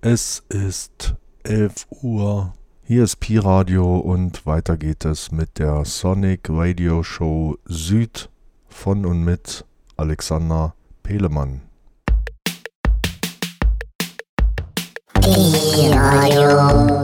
Es ist 11 Uhr. Hier ist Pi Radio und weiter geht es mit der Sonic Radio Show Süd von und mit Alexander Pelemann. Pi Radio.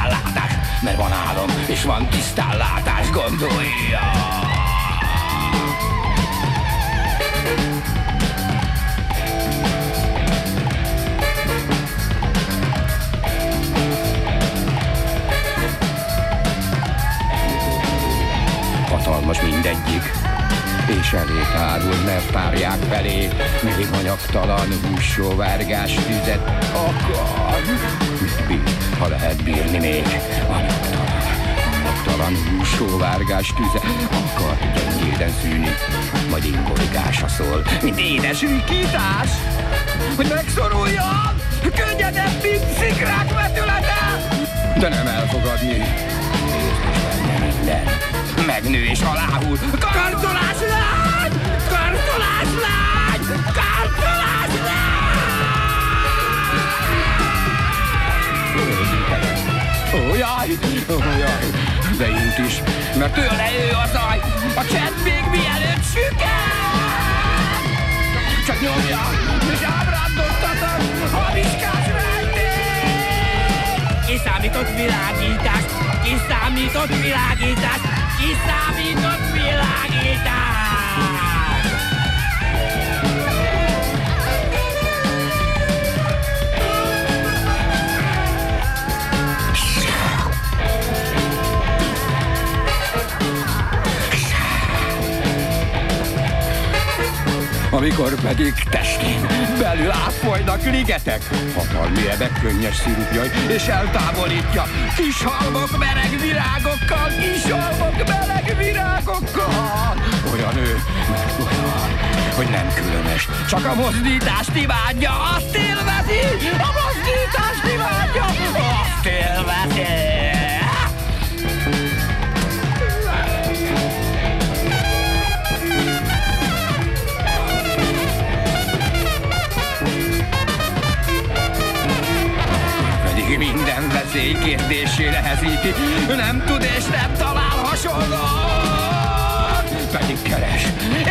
Tisztánlátás mert van álom, és van tisztánlátás, gondolja. Hatalmas mindegyik, és elé tárul, mert tárják felé, még anyagtalan hússóvárgás tüzet akar. Mit bír, ha lehet bírni még anyagtalan, anyagtalan hússóvárgás tüze akar gyengéden szűni, majd ingoligása szól, mint édes rikítás, hogy megszoruljon, könnyedebb, mint szikrák vetülete, de nem elfogadni. Minden megnő és aláhúl. Kartolás lány! Kartolás lány! Kartolás Ó, jaj, ó, jaj, de int is, mert tőle ő a zaj, a csend még mielőtt süket! Csak nyomja, és ábrándoztatom a viskás rejtét! kiszámított világítás, kiszámított világítás, kiszámított világítás. Amikor pedig testén belül átfolynak ligetek. Hatalmi ebek könnyes szirupjai, és eltávolítja kis halmok meleg virágokkal, kis halmok meleg virágokkal. Olyan ő, mert olyan, hogy nem különös, csak a mozdítást imádja, azt élvezi, a mozdítást imádja, azt élvezi. Veszély kérdésé nehezíti. Nem tud és nem talál hasonlót. Pedig keres,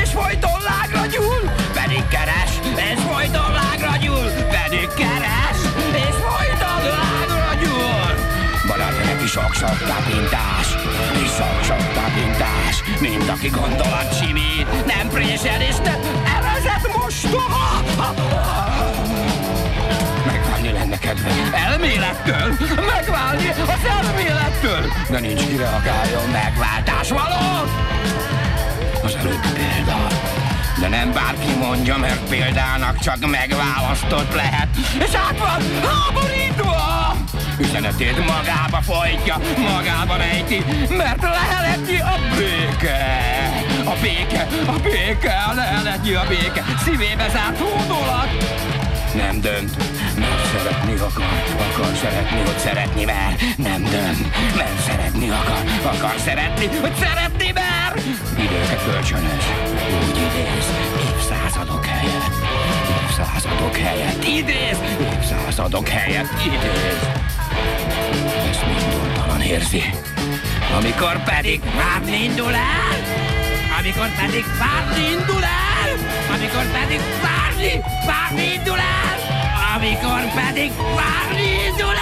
és folyton lágra gyúl. Pedig keres, és folyton lágra gyúl. Pedig keres, és folyton lágra gyúl. Barátja neki sok-sok tapintás, és sok-sok tapintás. Mint aki gondolat simít, nem présel és nem evezet mostoha lenne kedve elmélettől megválni az elmélettől, de nincs ki reagáljon megváltás való. Az előbbi példa. De nem bárki mondja, mert példának csak megválasztott lehet, és át van háborítva! Üzenetét magába folytja, magába rejti, mert leheletnyi a béke. A béke, a béke, a leheletnyi a béke, szívébe zárt hódolat. Nem dönt, szeretni akar, akar szeretni, hogy szeretni mer. Nem dönt, mert szeretni akar, akar szeretni, hogy szeretni mer. Időket kölcsönös, úgy idéz, évszázadok helyett. Évszázadok helyett idéz, évszázadok helyett idéz. Ezt minduntalan érzi. Amikor pedig várni indul el, amikor pedig várni indul el, amikor pedig várni, várni indul el, amikor pedig várni indul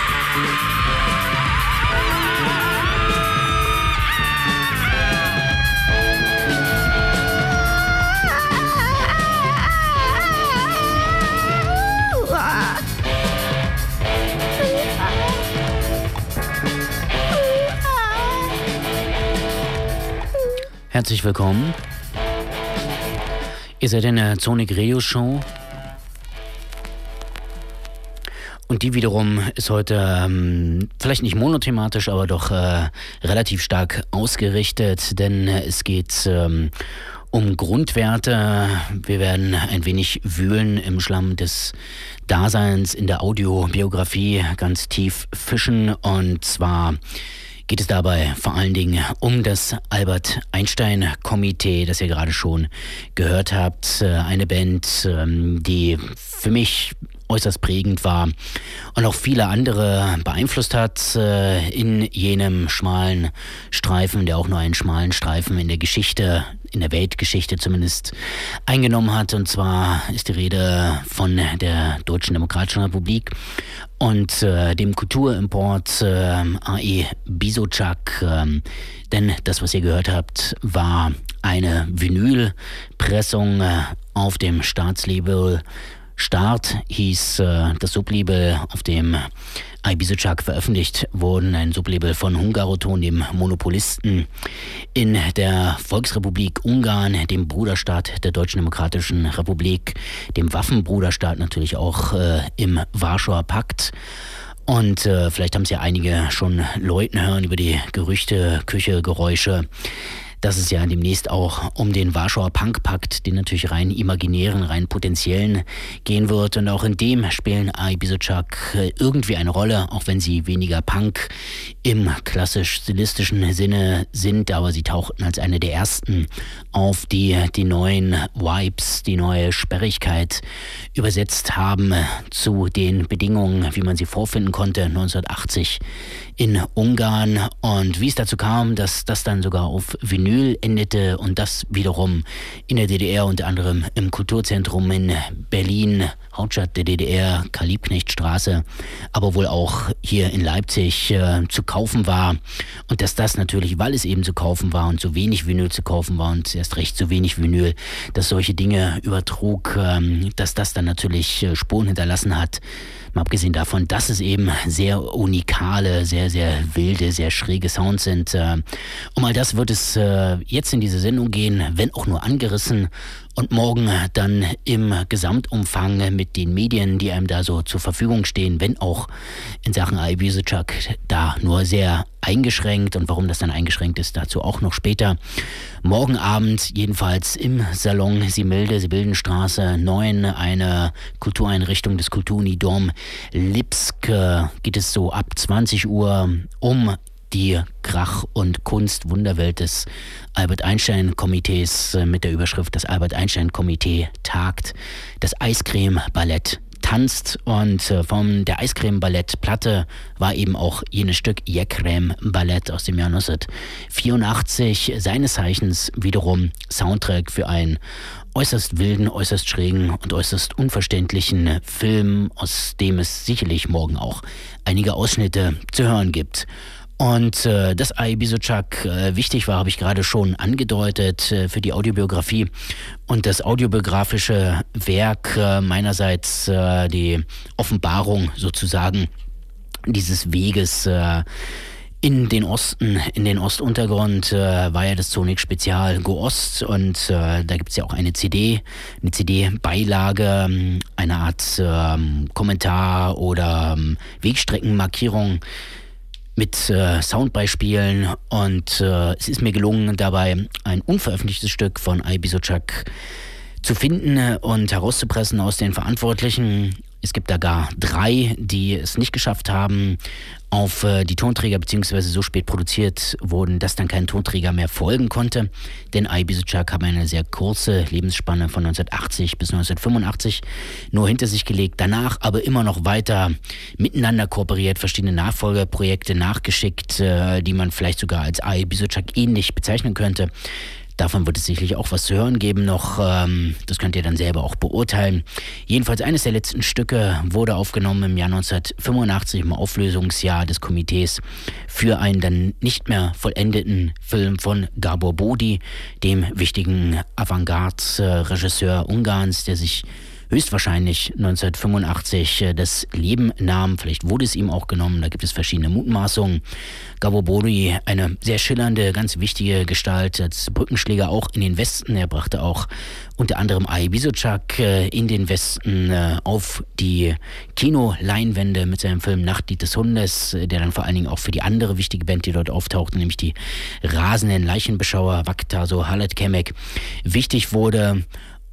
Herzlich willkommen. Ihr seid in der Sonic Radio Show die wiederum ist heute ähm, vielleicht nicht monothematisch, aber doch äh, relativ stark ausgerichtet, denn es geht ähm, um Grundwerte. Wir werden ein wenig wühlen im Schlamm des Daseins in der Audiobiografie, ganz tief fischen und zwar geht es dabei vor allen Dingen um das Albert Einstein Komitee, das ihr gerade schon gehört habt. Äh, eine Band, ähm, die für mich äußerst prägend war und auch viele andere beeinflusst hat äh, in jenem schmalen Streifen, der auch nur einen schmalen Streifen in der Geschichte, in der Weltgeschichte zumindest eingenommen hat. Und zwar ist die Rede von der Deutschen Demokratischen Republik und äh, dem Kulturimport äh, AE Bisocak. Äh, denn das, was ihr gehört habt, war eine Vinylpressung auf dem Staatslabel Start hieß äh, das Sublabel, auf dem Ibizocak veröffentlicht wurden, ein Sublabel von Hungaroton, dem Monopolisten in der Volksrepublik Ungarn, dem Bruderstaat der Deutschen Demokratischen Republik, dem Waffenbruderstaat natürlich auch äh, im Warschauer Pakt. Und äh, vielleicht haben es ja einige schon Leuten hören über die Gerüchte, Küche, Geräusche dass es ja demnächst auch um den Warschauer Punkpakt, den natürlich rein imaginären, rein potenziellen gehen wird. Und auch in dem spielen Ibizuchak äh, irgendwie eine Rolle, auch wenn sie weniger Punk im klassisch-stilistischen Sinne sind, aber sie tauchten als eine der ersten auf, die die neuen Vibes, die neue Sperrigkeit übersetzt haben zu den Bedingungen, wie man sie vorfinden konnte 1980 in Ungarn. Und wie es dazu kam, dass das dann sogar auf Vinyl endete und das wiederum in der DDR unter anderem im Kulturzentrum in Berlin, Hauptstadt der DDR, Karl-Liebknecht-Straße, aber wohl auch hier in Leipzig äh, zu kaufen war und dass das natürlich, weil es eben zu kaufen war und so wenig Vinyl zu kaufen war und erst recht so wenig Vinyl, dass solche Dinge übertrug, ähm, dass das dann natürlich äh, Spuren hinterlassen hat Mal abgesehen davon, dass es eben sehr unikale, sehr, sehr wilde, sehr schräge Sounds sind. Äh, um all das wird es äh, jetzt in diese Sendung gehen, wenn auch nur angerissen und morgen dann im Gesamtumfang mit den Medien, die einem da so zur Verfügung stehen, wenn auch in Sachen Ibizuck da nur sehr eingeschränkt und warum das dann eingeschränkt ist, dazu auch noch später. Morgen Abend jedenfalls im Salon Similde, Sibildenstraße 9, eine Kultureinrichtung des Kulturunidom Lipsk, geht es so ab 20 Uhr um die Krach- und Kunst-Wunderwelt des Albert Einstein-Komitees äh, mit der Überschrift Das Albert Einstein-Komitee tagt. Das Eiscreme-Ballett tanzt und äh, von der Eiscreme-Ballett-Platte war eben auch jenes Stück Jekrem-Ballett aus dem Jahr 1984, seines Zeichens wiederum Soundtrack für einen äußerst wilden, äußerst schrägen und äußerst unverständlichen Film, aus dem es sicherlich morgen auch einige Ausschnitte zu hören gibt. Und äh, dass Ibizuchak äh, wichtig war, habe ich gerade schon angedeutet äh, für die Audiobiografie. Und das audiobiografische Werk äh, meinerseits, äh, die Offenbarung sozusagen dieses Weges äh, in den Osten, in den Ostuntergrund äh, war ja das Sonic Spezial Go Ost und äh, da gibt es ja auch eine CD, eine CD-Beilage, ähm, eine Art ähm, Kommentar oder ähm, Wegstreckenmarkierung mit äh, Soundbeispielen und äh, es ist mir gelungen, dabei ein unveröffentlichtes Stück von Ibisochak zu finden und herauszupressen aus den Verantwortlichen. Es gibt da gar drei, die es nicht geschafft haben, auf äh, die Tonträger beziehungsweise so spät produziert wurden, dass dann kein Tonträger mehr folgen konnte. Denn Ibizuchak haben eine sehr kurze Lebensspanne von 1980 bis 1985 nur hinter sich gelegt. Danach aber immer noch weiter miteinander kooperiert, verschiedene Nachfolgeprojekte nachgeschickt, äh, die man vielleicht sogar als Ibizuchak ähnlich bezeichnen könnte. Davon wird es sicherlich auch was zu hören geben noch. Ähm, das könnt ihr dann selber auch beurteilen. Jedenfalls eines der letzten Stücke wurde aufgenommen im Jahr 1985 im Auflösungsjahr des Komitees für einen dann nicht mehr vollendeten Film von Gabor Bodi, dem wichtigen Avantgarde-Regisseur Ungarns, der sich höchstwahrscheinlich 1985 äh, das Leben nahm. Vielleicht wurde es ihm auch genommen, da gibt es verschiedene Mutmaßungen. Gabo Bori, eine sehr schillernde, ganz wichtige Gestalt als Brückenschläger auch in den Westen. Er brachte auch unter anderem Ai Bisochak äh, in den Westen äh, auf die Kinoleinwände mit seinem Film Nachtlied des Hundes, der dann vor allen Dingen auch für die andere wichtige Band, die dort auftauchte, nämlich die rasenden Leichenbeschauer Vaktaso Halet Kemek, wichtig wurde.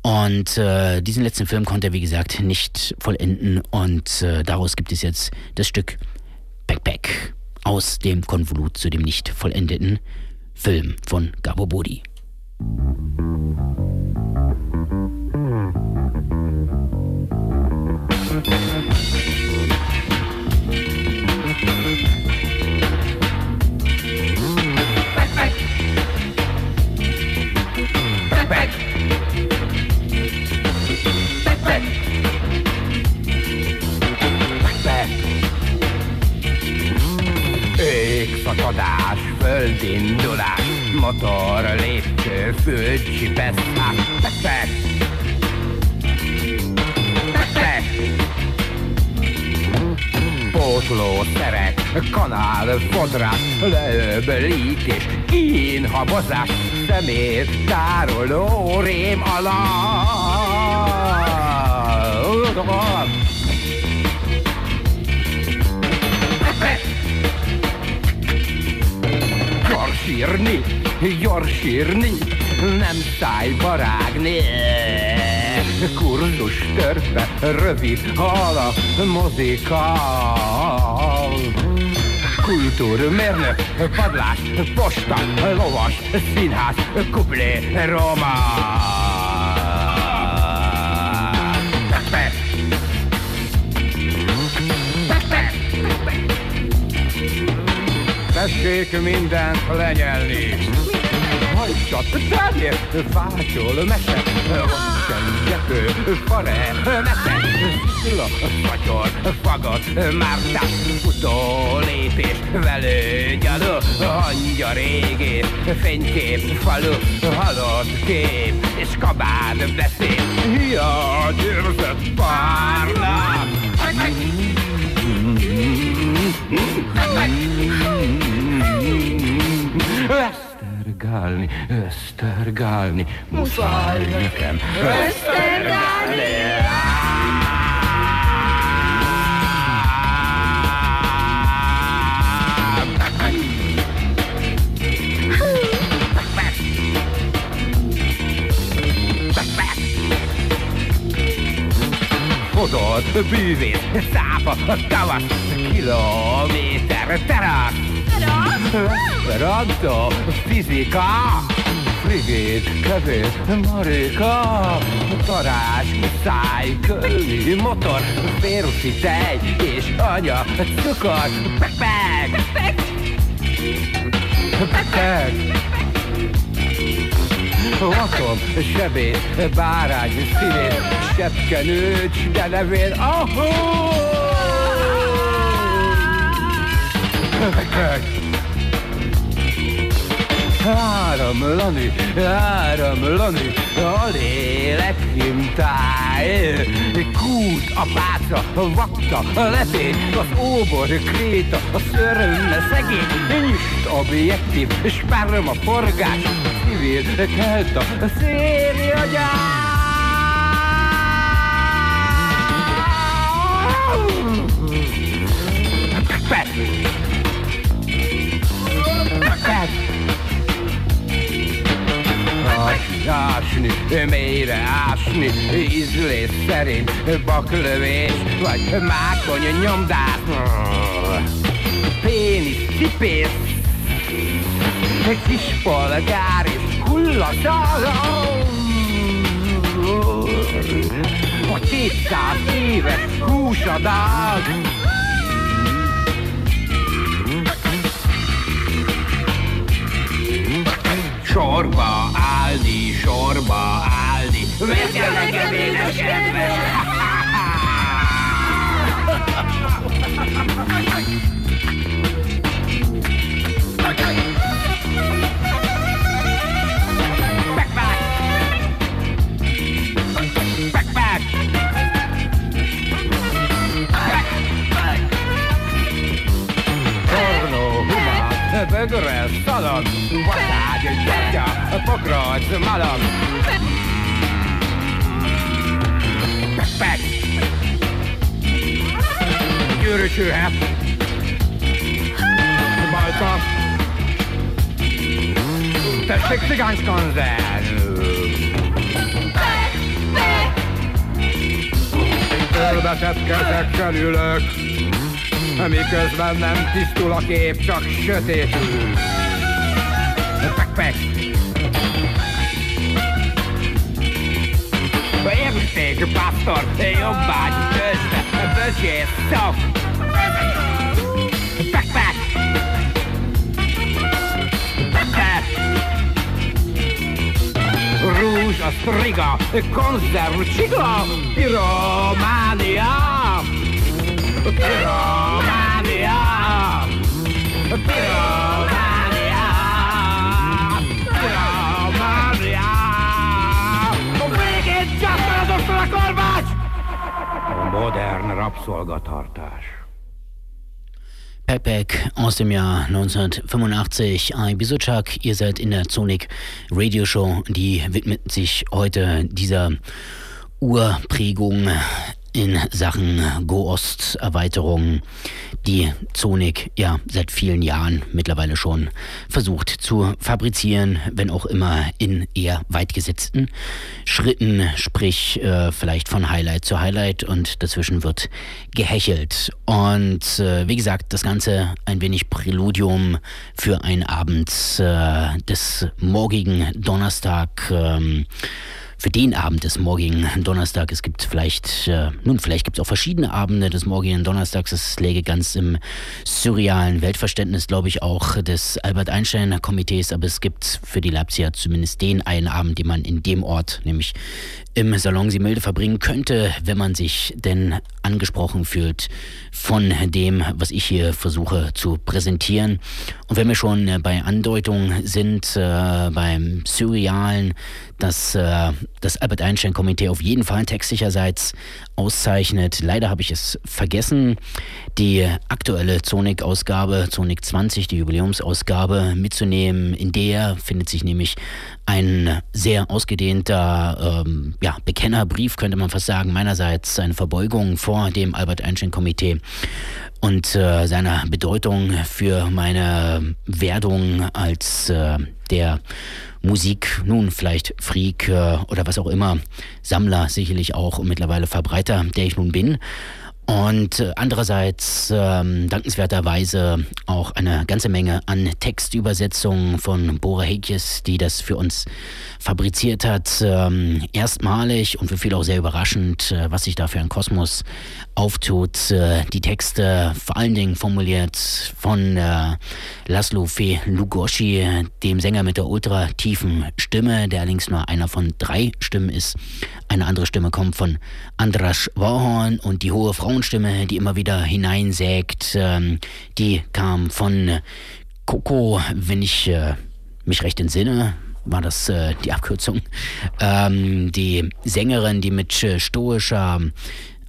Und äh, diesen letzten Film konnte er, wie gesagt, nicht vollenden. Und äh, daraus gibt es jetzt das Stück Backpack aus dem Konvolut zu dem nicht vollendeten Film von Gabo Bodi. Átadás, földindulás, motor, lépcső, fülcsipesz, hát, tek, tek. Pótló, szerek, kanál, fodrás, leöb, lík és kínhabozás, szemét tároló rém alatt. Lodogon! Hey! Sírni, gyorsírni, nem szájba rágni. Kurzus törpe, rövid hala, mozikál. Kultúrmérnök, padlás, posta, lovas, színház, kuplé, román. Tessék mindent lenyelni. hajsat, terjed, fátyol, mese, Vassengető, fare, mese, szilla, szatyor, fagat, mártás, futó lépés, velő gyaló, hangya régész, fénykép, falu, halott kép, és kabád beszél, hiány érzett párnát. Ösztergálni, ösztergálni, muszáj nekem ösztergálni! Fodott, bűvész, szápa, tavasz, kilométer, terasz. Esperanto, fizika, frigét, kevés, marika, tarás, száj, köli, motor, férusi tej és anya, cukor, pepek, pepek, Lakom, sebész, bárány, színész, sepkenőcs, de levél, ahó! Áramlani, áramlani, a lélek hintáj. Kút, a páca, a vakta, a letény, az óbor, kréta, a szörme, szegény, nyist, objektív, sperma, forgás, civil, kelta, széria, Pet! Pet! Ásni, ásni, mélyre ásni, ízlés szerint baklövés, vagy mákony nyomdás. Pénisz, cipész, kis polgár és hulladalom. A 200 éves húsadag. Sorba állni, sorba állni. Vegye nekem édes kedves! górę, stolą Własna dziecięcia, pokroć malą Pek, pek Dziury ciuche Balko Też się cygańską zen Pek, pek miközben nem tisztul a kép, csak sötétül. Pek-pek! Érték, pásztor, jobbágy, közbe, böcsész, szok! Pek-pek! Pek-pek! Rúzs, a striga, konzerv, csigla, pirománia! Pirománia! Modern rabszolgatartás. Pepek aus dem Jahr 1985. Ein Bisochak, ihr seid in der Zonik Radio Show, die widmet sich heute dieser Urprägung in Sachen Go-Ost-Erweiterung, die Zonik ja seit vielen Jahren mittlerweile schon versucht zu fabrizieren, wenn auch immer in eher weitgesetzten Schritten, sprich äh, vielleicht von Highlight zu Highlight und dazwischen wird gehechelt. Und äh, wie gesagt, das Ganze ein wenig Präludium für einen Abend äh, des morgigen Donnerstag. Ähm, für den Abend des morgigen Donnerstag. Es gibt vielleicht, äh, nun, vielleicht gibt es auch verschiedene Abende des morgigen Donnerstags. Es läge ganz im surrealen Weltverständnis, glaube ich, auch des Albert Einstein Komitees. Aber es gibt für die Leipziger zumindest den einen Abend, den man in dem Ort, nämlich im Salon Similde verbringen könnte, wenn man sich denn angesprochen fühlt von dem, was ich hier versuche zu präsentieren. Und wenn wir schon bei Andeutungen sind, äh, beim Surrealen, dass äh, das Albert Einstein Komitee auf jeden Fall textsicherseits auszeichnet. Leider habe ich es vergessen, die aktuelle Zonik-Ausgabe, Zonik 20, die Jubiläumsausgabe mitzunehmen. In der findet sich nämlich ein sehr ausgedehnter ähm, ja, Bekennerbrief, könnte man fast sagen. Meinerseits eine Verbeugung vor dem Albert Einstein Komitee und äh, seiner Bedeutung für meine Werdung als äh, der Musik, nun vielleicht Freak äh, oder was auch immer, Sammler sicherlich auch und mittlerweile Verbreiter, der ich nun bin. Und äh, andererseits ähm, dankenswerterweise auch eine ganze Menge an Textübersetzungen von Bora Hekjes, die das für uns fabriziert hat. Ähm, erstmalig und für viele auch sehr überraschend, äh, was sich da für ein Kosmos auftut. Äh, die Texte vor allen Dingen formuliert von äh, Laszlo Fe Lugosi, dem Sänger mit der ultra tiefen Stimme, der allerdings nur einer von drei Stimmen ist. Eine andere Stimme kommt von Andras Warhorn und die hohe Frauenstimme, die immer wieder hineinsägt, ähm, die kam von Coco, wenn ich äh, mich recht entsinne, war das äh, die Abkürzung. Ähm, die Sängerin, die mit äh, stoischer,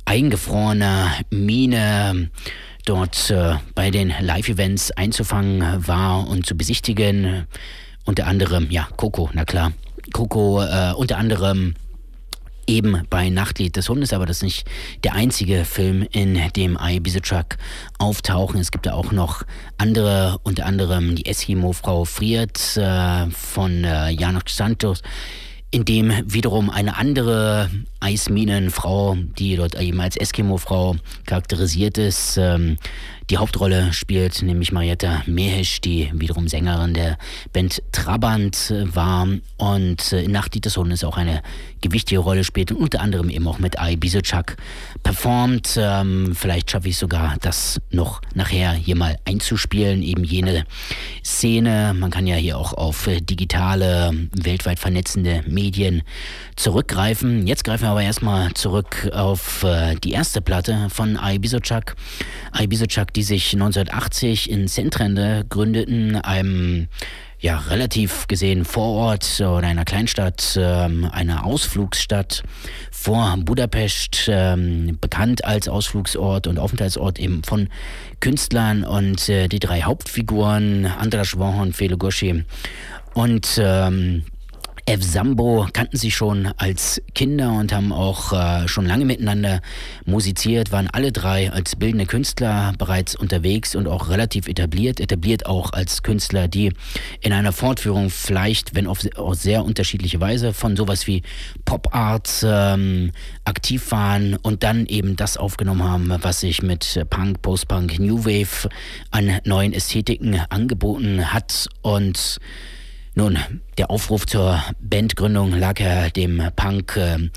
eingefrorener Miene dort äh, bei den Live-Events einzufangen war und zu besichtigen. Unter anderem, ja, Coco, na klar. Coco, äh, unter anderem eben bei Nachtlied des Hundes, aber das ist nicht der einzige Film, in dem I Truck auftauchen. Es gibt ja auch noch andere, unter anderem die Eskimo-Frau Friert äh, von äh, Janos Santos, in dem wiederum eine andere Eisminenfrau, die dort eben als Eskimo-Frau charakterisiert ist, ähm, die Hauptrolle spielt, nämlich Marietta Mehisch, die wiederum Sängerin der Band Trabant war und äh, in Nacht des Hundes auch eine gewichtige Rolle spielt und unter anderem eben auch mit Ai Bisochak performt. Ähm, vielleicht schaffe ich sogar das noch nachher hier mal einzuspielen, eben jene Szene. Man kann ja hier auch auf digitale, weltweit vernetzende Medien zurückgreifen. Jetzt greifen wir aber erstmal zurück auf äh, die erste Platte von Ai Bisochak. Ai Bisochak, die sich 1980 in Zentrende gründeten, einem ja, relativ gesehen Vorort oder einer Kleinstadt, ähm, einer Ausflugsstadt vor Budapest, ähm, bekannt als Ausflugsort und Aufenthaltsort eben von Künstlern und äh, die drei Hauptfiguren, Andras Wohon, Felo Goshi und ähm, Ev Sambo kannten sich schon als Kinder und haben auch äh, schon lange miteinander musiziert, waren alle drei als bildende Künstler bereits unterwegs und auch relativ etabliert, etabliert auch als Künstler, die in einer Fortführung vielleicht, wenn auf, auf sehr unterschiedliche Weise, von sowas wie Pop Art ähm, aktiv waren und dann eben das aufgenommen haben, was sich mit Punk, Post-Punk, New Wave an neuen Ästhetiken angeboten hat. Und nun, der Aufruf zur Bandgründung lag ja dem Punk äh,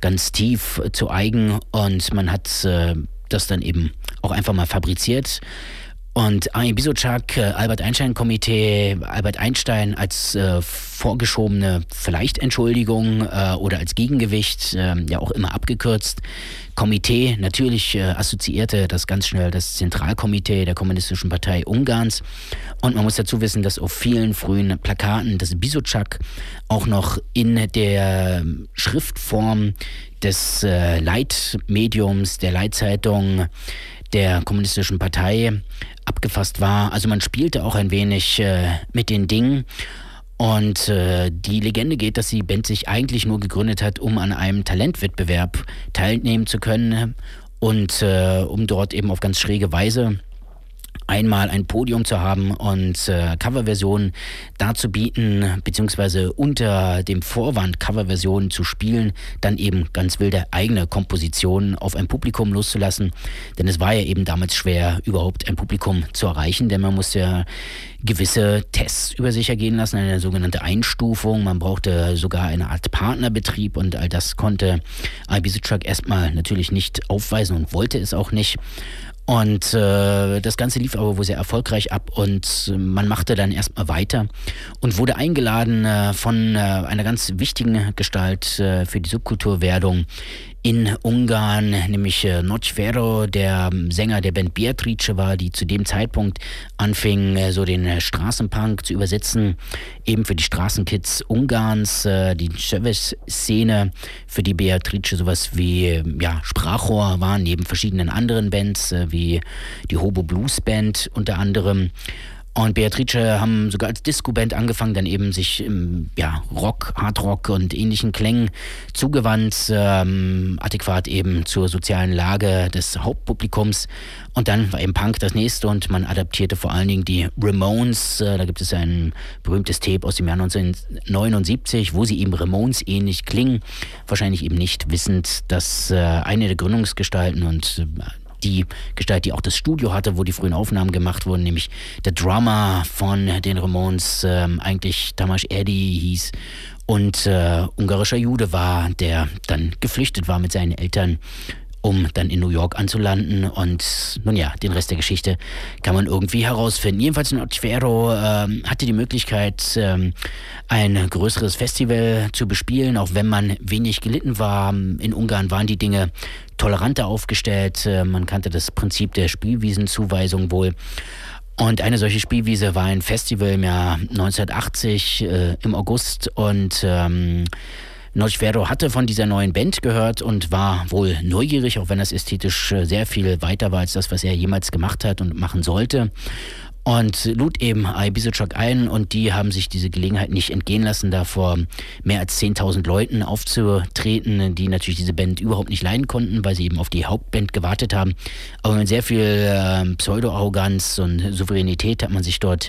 ganz tief zu eigen und man hat äh, das dann eben auch einfach mal fabriziert. Und Armin Bisotschak, äh, Albert Einstein Komitee, Albert Einstein als äh, vorgeschobene vielleicht Entschuldigung äh, oder als Gegengewicht, äh, ja auch immer abgekürzt. Komitee, natürlich äh, assoziierte das ganz schnell das Zentralkomitee der Kommunistischen Partei Ungarns. Und man muss dazu wissen, dass auf vielen frühen Plakaten das Bisotschak auch noch in der Schriftform des äh, Leitmediums, der Leitzeitung der Kommunistischen Partei abgefasst war. Also man spielte auch ein wenig äh, mit den Dingen. Und äh, die Legende geht, dass die Band sich eigentlich nur gegründet hat, um an einem Talentwettbewerb teilnehmen zu können und äh, um dort eben auf ganz schräge Weise einmal ein Podium zu haben und äh, Coverversionen darzubieten, beziehungsweise unter dem Vorwand Coverversionen zu spielen, dann eben ganz wilde eigene Kompositionen auf ein Publikum loszulassen. Denn es war ja eben damals schwer, überhaupt ein Publikum zu erreichen, denn man musste ja gewisse Tests über sich ergehen lassen, eine sogenannte Einstufung. Man brauchte sogar eine Art Partnerbetrieb und all das konnte Ibiza erstmal natürlich nicht aufweisen und wollte es auch nicht. Und äh, das Ganze lief aber wohl sehr erfolgreich ab und man machte dann erstmal weiter und wurde eingeladen äh, von äh, einer ganz wichtigen Gestalt äh, für die Subkulturwerdung in Ungarn, nämlich äh, Nocvero, der Sänger der Band Beatrice war, die zu dem Zeitpunkt anfing, äh, so den äh, Straßenpunk zu übersetzen, eben für die Straßenkids Ungarns, äh, die Service-Szene, für die Beatrice sowas wie ja, Sprachrohr war, neben verschiedenen anderen Bands, wie die Hobo Blues Band unter anderem. Und Beatrice haben sogar als Disco-Band angefangen, dann eben sich im ja, Rock, Hardrock und ähnlichen Klängen zugewandt, ähm, adäquat eben zur sozialen Lage des Hauptpublikums. Und dann war eben Punk das nächste und man adaptierte vor allen Dingen die Ramones. Äh, da gibt es ein berühmtes Tape aus dem Jahr 1979, wo sie eben Ramones ähnlich klingen. Wahrscheinlich eben nicht wissend, dass äh, eine der Gründungsgestalten und äh, die Gestalt, die auch das Studio hatte, wo die frühen Aufnahmen gemacht wurden, nämlich der Drummer von den Ramones, ähm, eigentlich Tamas Eddy hieß und äh, ungarischer Jude war, der dann geflüchtet war mit seinen Eltern um dann in New York anzulanden. Und nun ja, den Rest der Geschichte kann man irgendwie herausfinden. Jedenfalls in Otvero ähm, hatte die Möglichkeit, ähm, ein größeres Festival zu bespielen, auch wenn man wenig gelitten war. In Ungarn waren die Dinge toleranter aufgestellt. Äh, man kannte das Prinzip der Spielwiesenzuweisung wohl. Und eine solche Spielwiese war ein Festival im Jahr 1980 äh, im August und ähm, Nocvero hatte von dieser neuen Band gehört und war wohl neugierig, auch wenn das ästhetisch äh, sehr viel weiter war als das, was er jemals gemacht hat und machen sollte und lud eben Ibiza ein und die haben sich diese Gelegenheit nicht entgehen lassen, da vor mehr als 10.000 Leuten aufzutreten, die natürlich diese Band überhaupt nicht leiden konnten, weil sie eben auf die Hauptband gewartet haben. Aber mit sehr viel äh, Pseudo-Arroganz und Souveränität hat man sich dort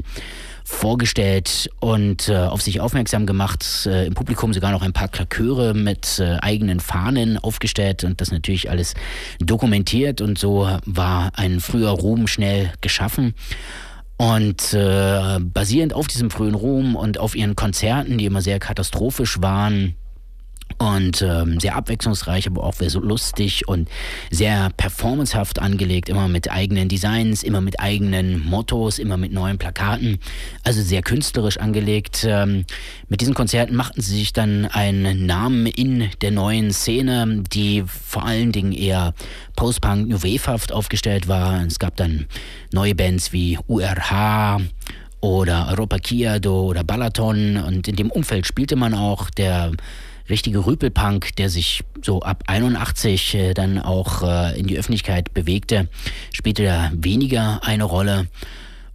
vorgestellt und äh, auf sich aufmerksam gemacht. Äh, Im Publikum sogar noch ein paar Klaköre mit äh, eigenen Fahnen aufgestellt und das natürlich alles dokumentiert und so war ein früher Ruhm schnell geschaffen. Und äh, basierend auf diesem frühen Ruhm und auf ihren Konzerten, die immer sehr katastrophisch waren, und ähm, sehr abwechslungsreich, aber auch sehr lustig und sehr performancehaft angelegt, immer mit eigenen Designs, immer mit eigenen Mottos, immer mit neuen Plakaten, also sehr künstlerisch angelegt. Ähm, mit diesen Konzerten machten sie sich dann einen Namen in der neuen Szene, die vor allen Dingen eher Post-Punk, New Wave-haft aufgestellt war. Es gab dann neue Bands wie URH, oder Europa Kiado oder Balaton und in dem Umfeld spielte man auch der richtige Rüpelpunk, der sich so ab 81 äh, dann auch äh, in die Öffentlichkeit bewegte, spielte da weniger eine Rolle.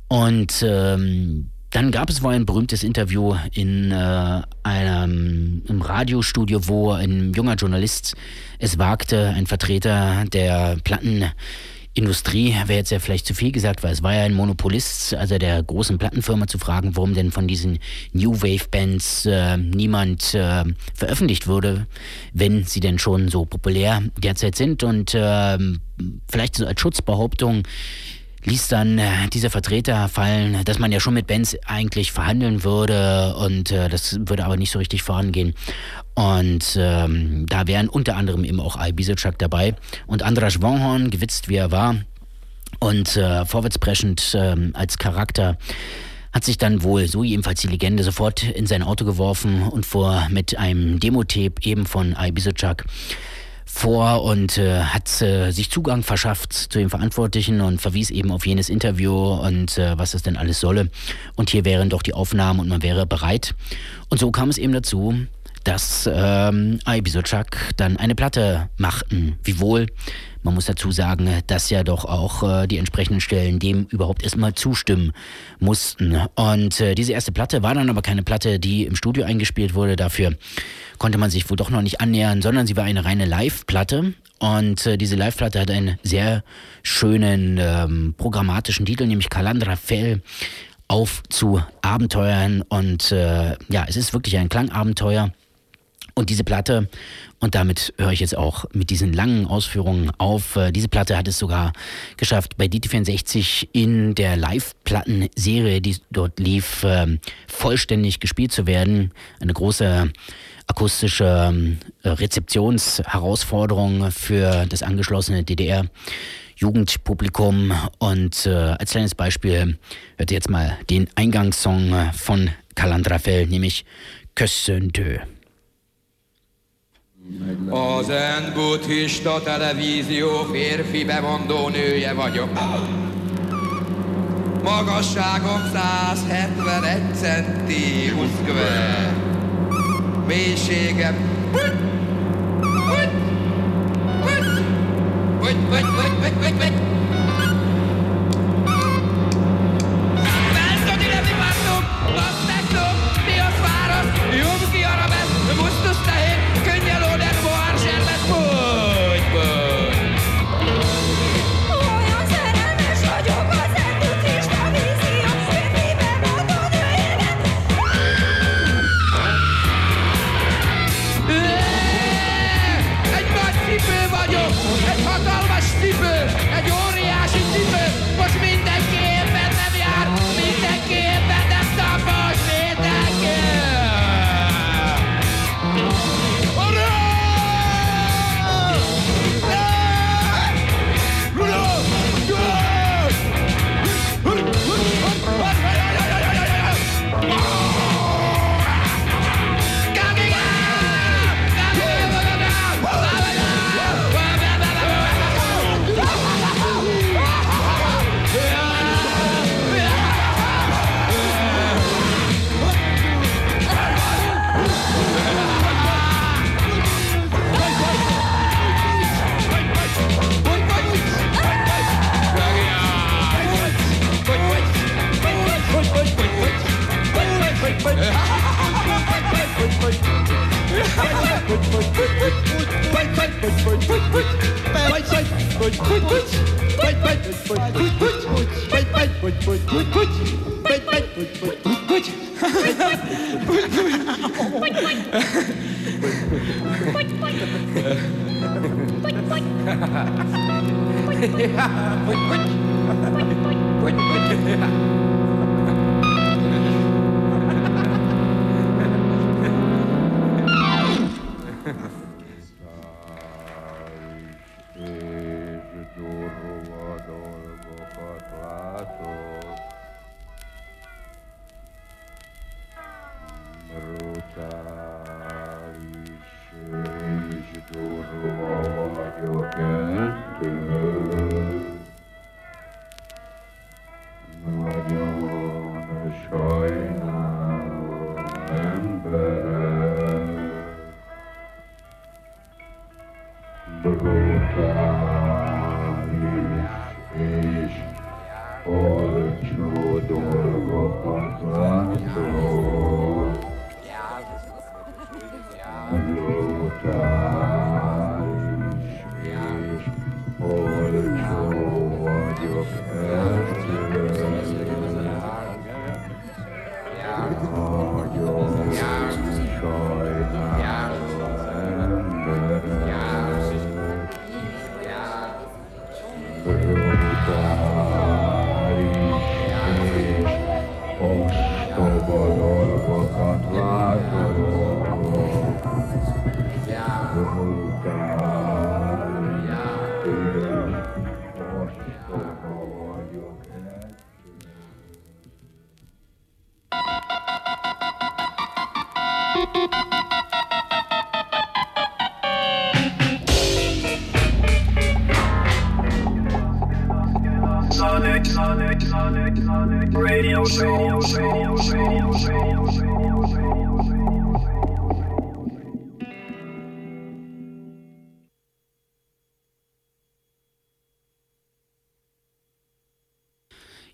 Und ähm, dann gab es wohl ein berühmtes Interview in äh, einem im Radiostudio, wo ein junger Journalist es wagte, ein Vertreter der Platten Industrie wäre jetzt ja vielleicht zu viel gesagt, weil es war ja ein Monopolist, also der großen Plattenfirma zu fragen, warum denn von diesen New Wave Bands äh, niemand äh, veröffentlicht würde, wenn sie denn schon so populär derzeit sind. Und äh, vielleicht so als Schutzbehauptung ließ dann äh, dieser Vertreter fallen, dass man ja schon mit Bands eigentlich verhandeln würde und äh, das würde aber nicht so richtig vorangehen. Und ähm, da wären unter anderem eben auch Ibiza dabei und Andras Wonhorn, gewitzt wie er war und äh, vorwärtspreschend äh, als Charakter, hat sich dann wohl, so jedenfalls die Legende, sofort in sein Auto geworfen und vor mit einem Demotape eben von Ibiza vor und äh, hat äh, sich Zugang verschafft zu den Verantwortlichen und verwies eben auf jenes Interview und äh, was das denn alles solle. Und hier wären doch die Aufnahmen und man wäre bereit. Und so kam es eben dazu, dass ähm, Ibizuchak dann eine Platte machten. Wiewohl, man muss dazu sagen, dass ja doch auch äh, die entsprechenden Stellen dem überhaupt erstmal zustimmen mussten. Und äh, diese erste Platte war dann aber keine Platte, die im Studio eingespielt wurde. Dafür konnte man sich wohl doch noch nicht annähern, sondern sie war eine reine Live-Platte. Und äh, diese Live-Platte hat einen sehr schönen ähm, programmatischen Titel, nämlich Calandra Fell auf zu Abenteuern. Und äh, ja, es ist wirklich ein Klangabenteuer. Und diese Platte, und damit höre ich jetzt auch mit diesen langen Ausführungen auf, äh, diese Platte hat es sogar geschafft, bei DT64 in der Live-Plattenserie, die dort lief, äh, vollständig gespielt zu werden. Eine große akustische ähm, Rezeptionsherausforderung für das angeschlossene DDR. Jugendpublikum und äh, als kleines Beispiel hört ihr jetzt mal den Eingangssong von Kalandrafel, nämlich Kössöntö. Az Zen Buddhista Televízió férfi bemondó nője vagyok. Magasságom 171 centi 20 köve. Mélységem... Vagy, vagy, vagy, vagy, vagy, vagy, vagy, vagy, vagy.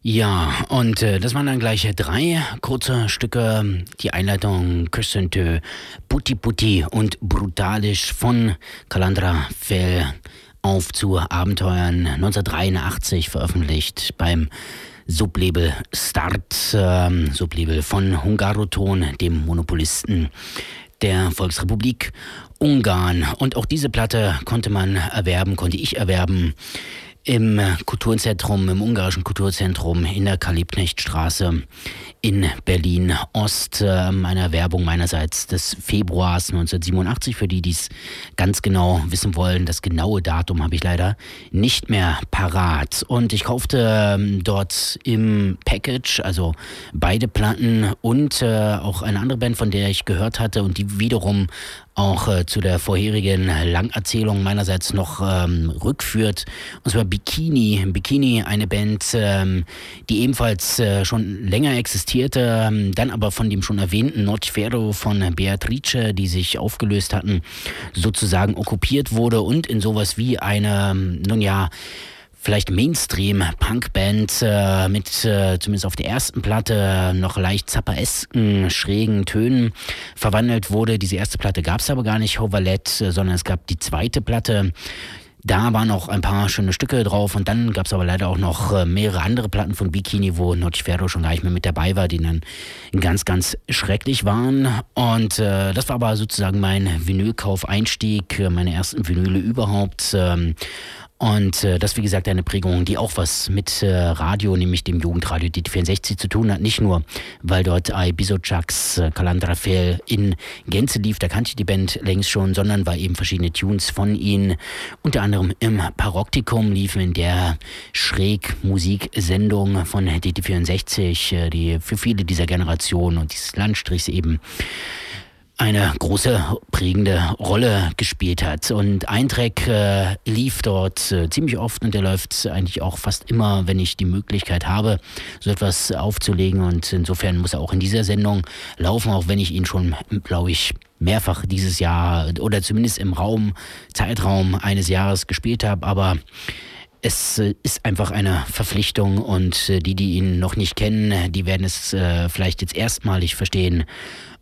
Ja, und äh, das waren dann gleich drei kurze Stücke. Die Einleitung Küssente Putti Putti und Brutalisch von Calandra Fell auf zu Abenteuern 1983 veröffentlicht beim Sublabel Start, ähm, Sublabel von Hungaroton, dem Monopolisten der Volksrepublik Ungarn. Und auch diese Platte konnte man erwerben, konnte ich erwerben im Kulturzentrum, im ungarischen Kulturzentrum in der Karl-Liebknecht-Straße in Berlin-Ost. Ähm, eine Werbung meinerseits des Februars 1987, für die, die es ganz genau wissen wollen. Das genaue Datum habe ich leider nicht mehr parat. Und ich kaufte ähm, dort im Package, also beide Platten und äh, auch eine andere Band, von der ich gehört hatte und die wiederum auch äh, zu der vorherigen Langerzählung meinerseits noch ähm, rückführt. Und zwar Bikini. Bikini, eine Band, ähm, die ebenfalls äh, schon länger existierte, ähm, dann aber von dem schon erwähnten Notfero von Beatrice, die sich aufgelöst hatten, sozusagen okkupiert wurde und in sowas wie eine, ähm, nun ja, vielleicht Mainstream-Punkband äh, mit äh, zumindest auf der ersten Platte noch leicht zapperesken, schrägen Tönen verwandelt wurde. Diese erste Platte gab es aber gar nicht, Hoverlet, äh, sondern es gab die zweite Platte. Da waren auch ein paar schöne Stücke drauf und dann gab es aber leider auch noch äh, mehrere andere Platten von Bikini, wo Notchferro schon gar nicht mehr mit dabei war, die dann ganz, ganz schrecklich waren. Und äh, das war aber sozusagen mein Vinylkauf-Einstieg, äh, meine ersten Vinyle überhaupt. Ähm, und äh, das, wie gesagt, eine Prägung, die auch was mit äh, Radio, nämlich dem Jugendradio DT64 zu tun hat. Nicht nur, weil dort I Bisochaks äh, Kalandrafel in Gänze lief, da kannte ich die Band längst schon, sondern weil eben verschiedene Tunes von ihnen unter anderem im Paroktikum liefen, in der Schräg-Musiksendung von DT64, äh, die für viele dieser Generation und dieses Landstrichs eben eine große prägende Rolle gespielt hat. Und ein Track äh, lief dort äh, ziemlich oft und der läuft eigentlich auch fast immer, wenn ich die Möglichkeit habe, so etwas aufzulegen. Und insofern muss er auch in dieser Sendung laufen, auch wenn ich ihn schon, glaube ich, mehrfach dieses Jahr oder zumindest im Raum, Zeitraum eines Jahres gespielt habe. Aber es äh, ist einfach eine Verpflichtung und äh, die, die ihn noch nicht kennen, die werden es äh, vielleicht jetzt erstmalig verstehen.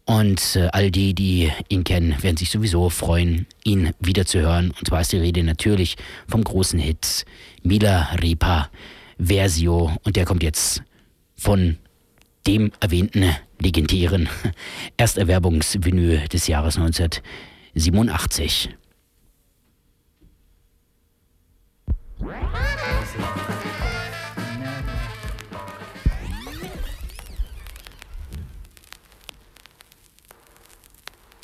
Und äh, all die, die ihn kennen, werden sich sowieso freuen, ihn wiederzuhören. Und zwar ist die Rede natürlich vom großen Hit Mila Repa Versio. Und der kommt jetzt von dem erwähnten legendären Ersterwerbungsvinyl des Jahres 1987.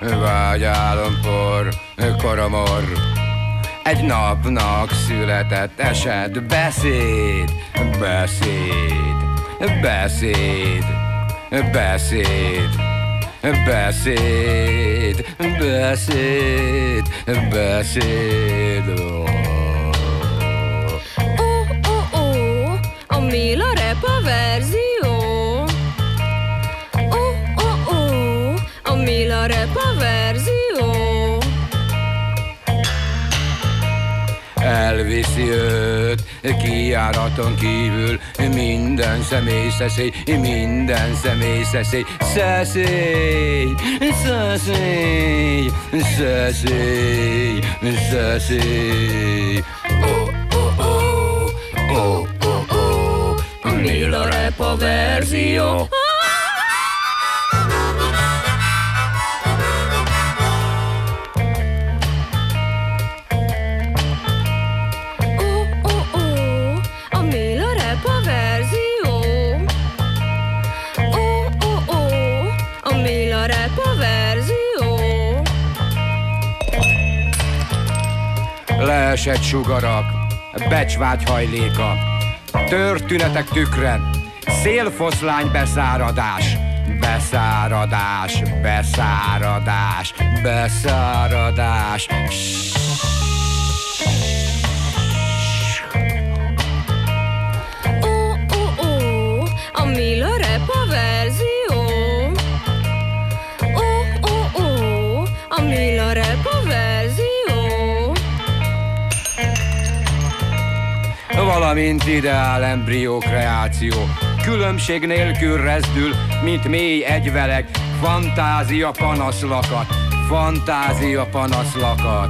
Vagy álompor, koromor Egy napnak született eset Beszéd, beszéd, beszéd, beszéd Beszéd, beszéd, beszéd. Ó, ó, ó, a Mila rep a verzió. Ó, ó, ó, a Mila rep verzió. Elviszi őt kijáraton kívül Minden személy szeszély, minden személy szeszély Szeszély, szeszély, szeszély, szeszély Oh, oh, oh, oh, oh, oh Mila Repa verzió Leesett sugarak, becsvágy hajléka, történetek tükren, szélfoszlány beszáradás, beszáradás, beszáradás, beszáradás. Ó, ó, ó, a Mila Rap a verzió. Ó, ó, ó, a Mila Valamint ideál embrió kreáció. Különbség nélkül rezdül, mint mély egyveleg Fantázia panaszlakat, fantázia panaszlakat.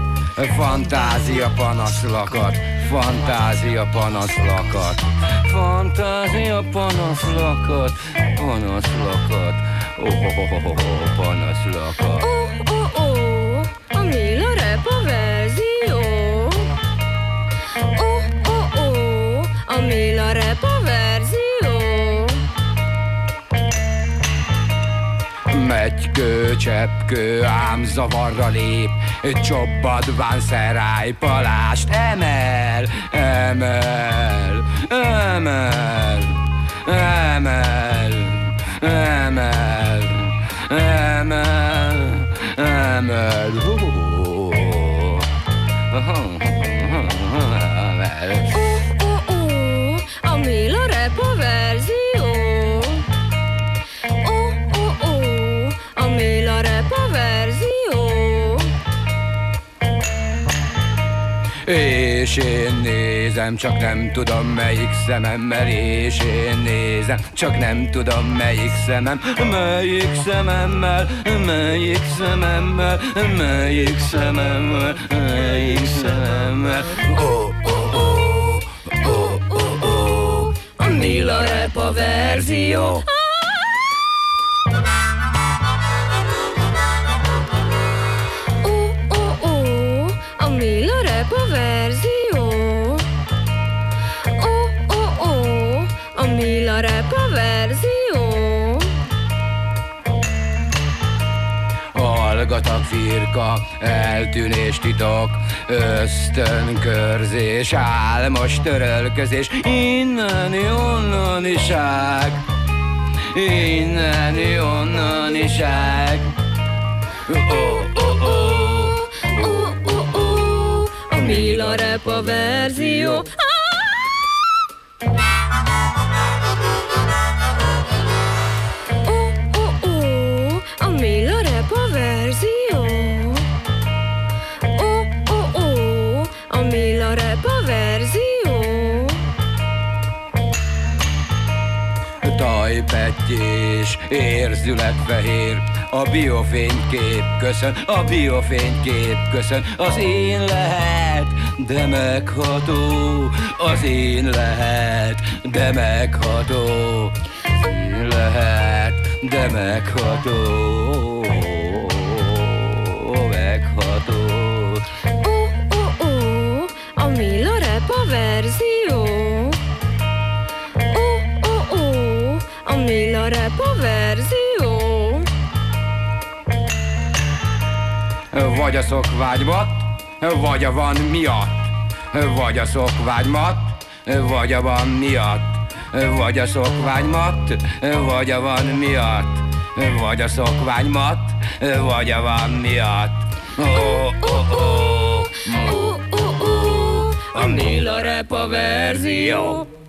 Fantázia panaszlakat, fantázia panaszlakat. Fantázia panaszlakat, panaszlakat. Oh, oh, oh, oh, oh, panaszlakat. Ó, ó, ó, a Mila Rap ó, a Mila Rap a verzió. Megy kő, cseppkő, ám zavarra lép Csobbadván szeráj palást Emel, emel, emel, emel, emel, emel, emel. Emel. A Mila Rap verzió. Ó, ó, ó, a Mila Rap verzió. És én nézem, csak nem tudom melyik szememmel És én nézem, csak nem tudom melyik szemem Melyik szememmel, melyik szememmel Melyik szememmel, melyik szememmel ó, Nil a rap a verzió. verzió. Ó, ó, ó, a Mila rap a verzió. Hallgatak firka, eltűnés titok Ösztönkörzés, álmos törölközés Innen onnan iság Innen onnan iság Ó, ó, ó Ó, ó, ó, a Mila Rap a verzió. Tajpettyés, érzületfehér A biofénykép köszön, a biofénykép köszön. Az én lehet, de megható. Az én lehet, de megható. Az én lehet, de megható. Megható. Ó, ó, ó, a Mila Rap a verzió. repaverzió. Vagy a szokvágymat, vagy a van miatt. Vagy a szokvágymat, vagy a van miatt. Vagy a szokványmat, vagy a van miatt. Vagy a szokványmat, vagy a van miatt. Oh, oh, oh, oh, oh, oh, oh, oh, oh, oh, oh, oh, oh, oh,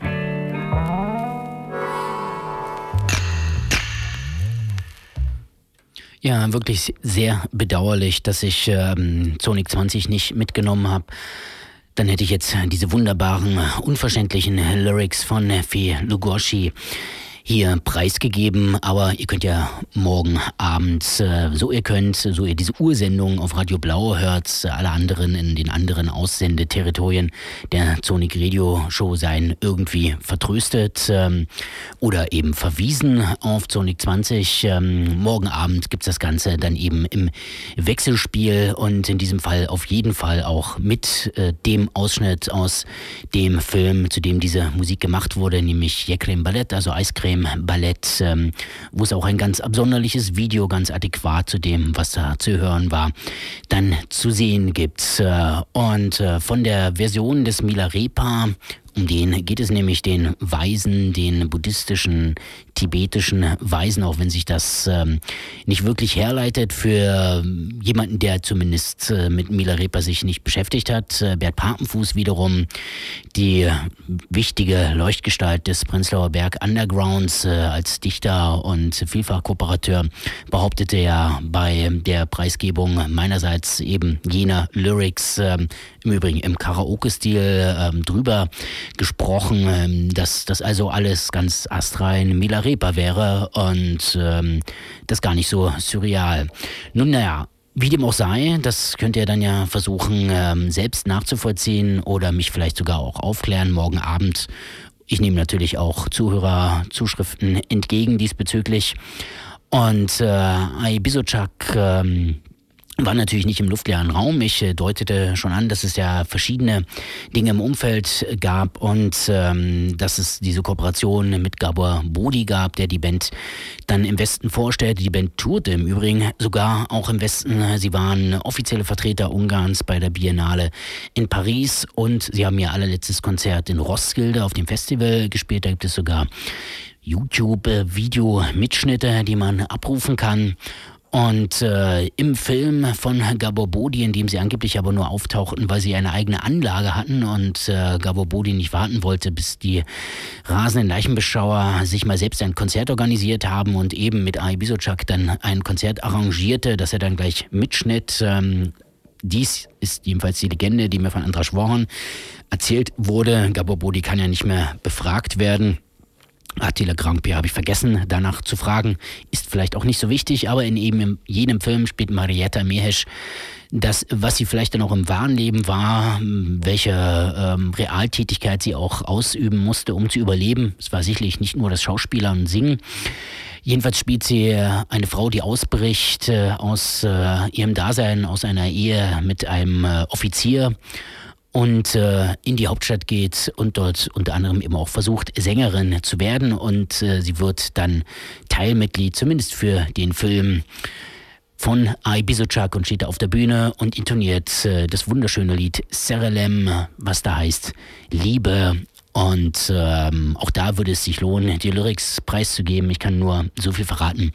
Ja, wirklich sehr bedauerlich, dass ich ähm, Sonic 20 nicht mitgenommen habe. Dann hätte ich jetzt diese wunderbaren, unverständlichen Lyrics von Fee Lugoshi hier preisgegeben, aber ihr könnt ja morgen Abend, äh, so ihr könnt, so ihr diese Ursendung auf Radio Blau hört, alle anderen in den anderen Aussendeterritorien der Sonic Radio Show sein irgendwie vertröstet ähm, oder eben verwiesen auf Sonic 20. Ähm, morgen Abend gibt's das Ganze dann eben im Wechselspiel und in diesem Fall auf jeden Fall auch mit äh, dem Ausschnitt aus dem Film, zu dem diese Musik gemacht wurde, nämlich Jekrem Ballett, also Eiscreme Ballett, ähm, wo es auch ein ganz absonderliches Video, ganz adäquat zu dem, was da zu hören war, dann zu sehen gibt. Äh, und äh, von der Version des Milarepa Um den geht es nämlich den Weisen, den buddhistischen, tibetischen Weisen, auch wenn sich das ähm, nicht wirklich herleitet für jemanden, der zumindest äh, mit Milarepa sich nicht beschäftigt hat. Äh, Bert Papenfuß wiederum, die wichtige Leuchtgestalt des Prenzlauer Berg Undergrounds äh, als Dichter und vielfach Kooperateur, behauptete ja bei der Preisgebung meinerseits eben jener Lyrics, ähm, im Übrigen im Karaoke-Stil ähm, drüber gesprochen, ähm, dass das also alles ganz astrein Milarepa wäre und ähm, das gar nicht so surreal. Nun naja, wie dem auch sei, das könnt ihr dann ja versuchen, ähm, selbst nachzuvollziehen oder mich vielleicht sogar auch aufklären morgen Abend. Ich nehme natürlich auch Zuhörerzuschriften entgegen diesbezüglich. Und äh, Ai Bisochak ähm, war natürlich nicht im luftleeren Raum. Ich äh, deutete schon an, dass es ja verschiedene Dinge im Umfeld gab und ähm, dass es diese Kooperation mit Gabor Bodi gab, der die Band dann im Westen vorstellte. Die Band tourte im Übrigen sogar auch im Westen. Sie waren offizielle Vertreter Ungarns bei der Biennale in Paris und sie haben ihr allerletztes Konzert in Roskilde auf dem Festival gespielt. Da gibt es sogar YouTube-Video-Mitschnitte, die man abrufen kann. Und äh, im Film von Gabor Bodi, in dem sie angeblich aber nur auftauchten, weil sie eine eigene Anlage hatten und äh, Gabor Bodi nicht warten wollte, bis die rasenden Leichenbeschauer sich mal selbst ein Konzert organisiert haben und eben mit Ai Bisochak dann ein Konzert arrangierte, das er dann gleich mitschnitt. Ähm, dies ist jedenfalls die Legende, die mir von Andras Woran erzählt wurde. Gabor Bodi kann ja nicht mehr befragt werden. Attila Krampi habe ich vergessen, danach zu fragen. Ist vielleicht auch nicht so wichtig, aber in eben in jedem Film spielt Marietta Mehesch das, was sie vielleicht dann auch im wahren Leben war, welche ähm, Realtätigkeit sie auch ausüben musste, um zu überleben. Es war sicherlich nicht nur das Schauspieler und Singen. Jedenfalls spielt sie eine Frau, die ausbricht äh, aus äh, ihrem Dasein, aus einer Ehe mit einem äh, Offizier und äh, in die Hauptstadt geht und dort unter anderem eben auch versucht, Sängerin zu werden. Und äh, sie wird dann Teilmitglied, zumindest für den Film von Ai Bisochak und steht da auf der Bühne und intoniert äh, das wunderschöne Lied Serelem, was da heißt Liebe. Und ähm, auch da würde es sich lohnen, die Lyrics preiszugeben. Ich kann nur so viel verraten,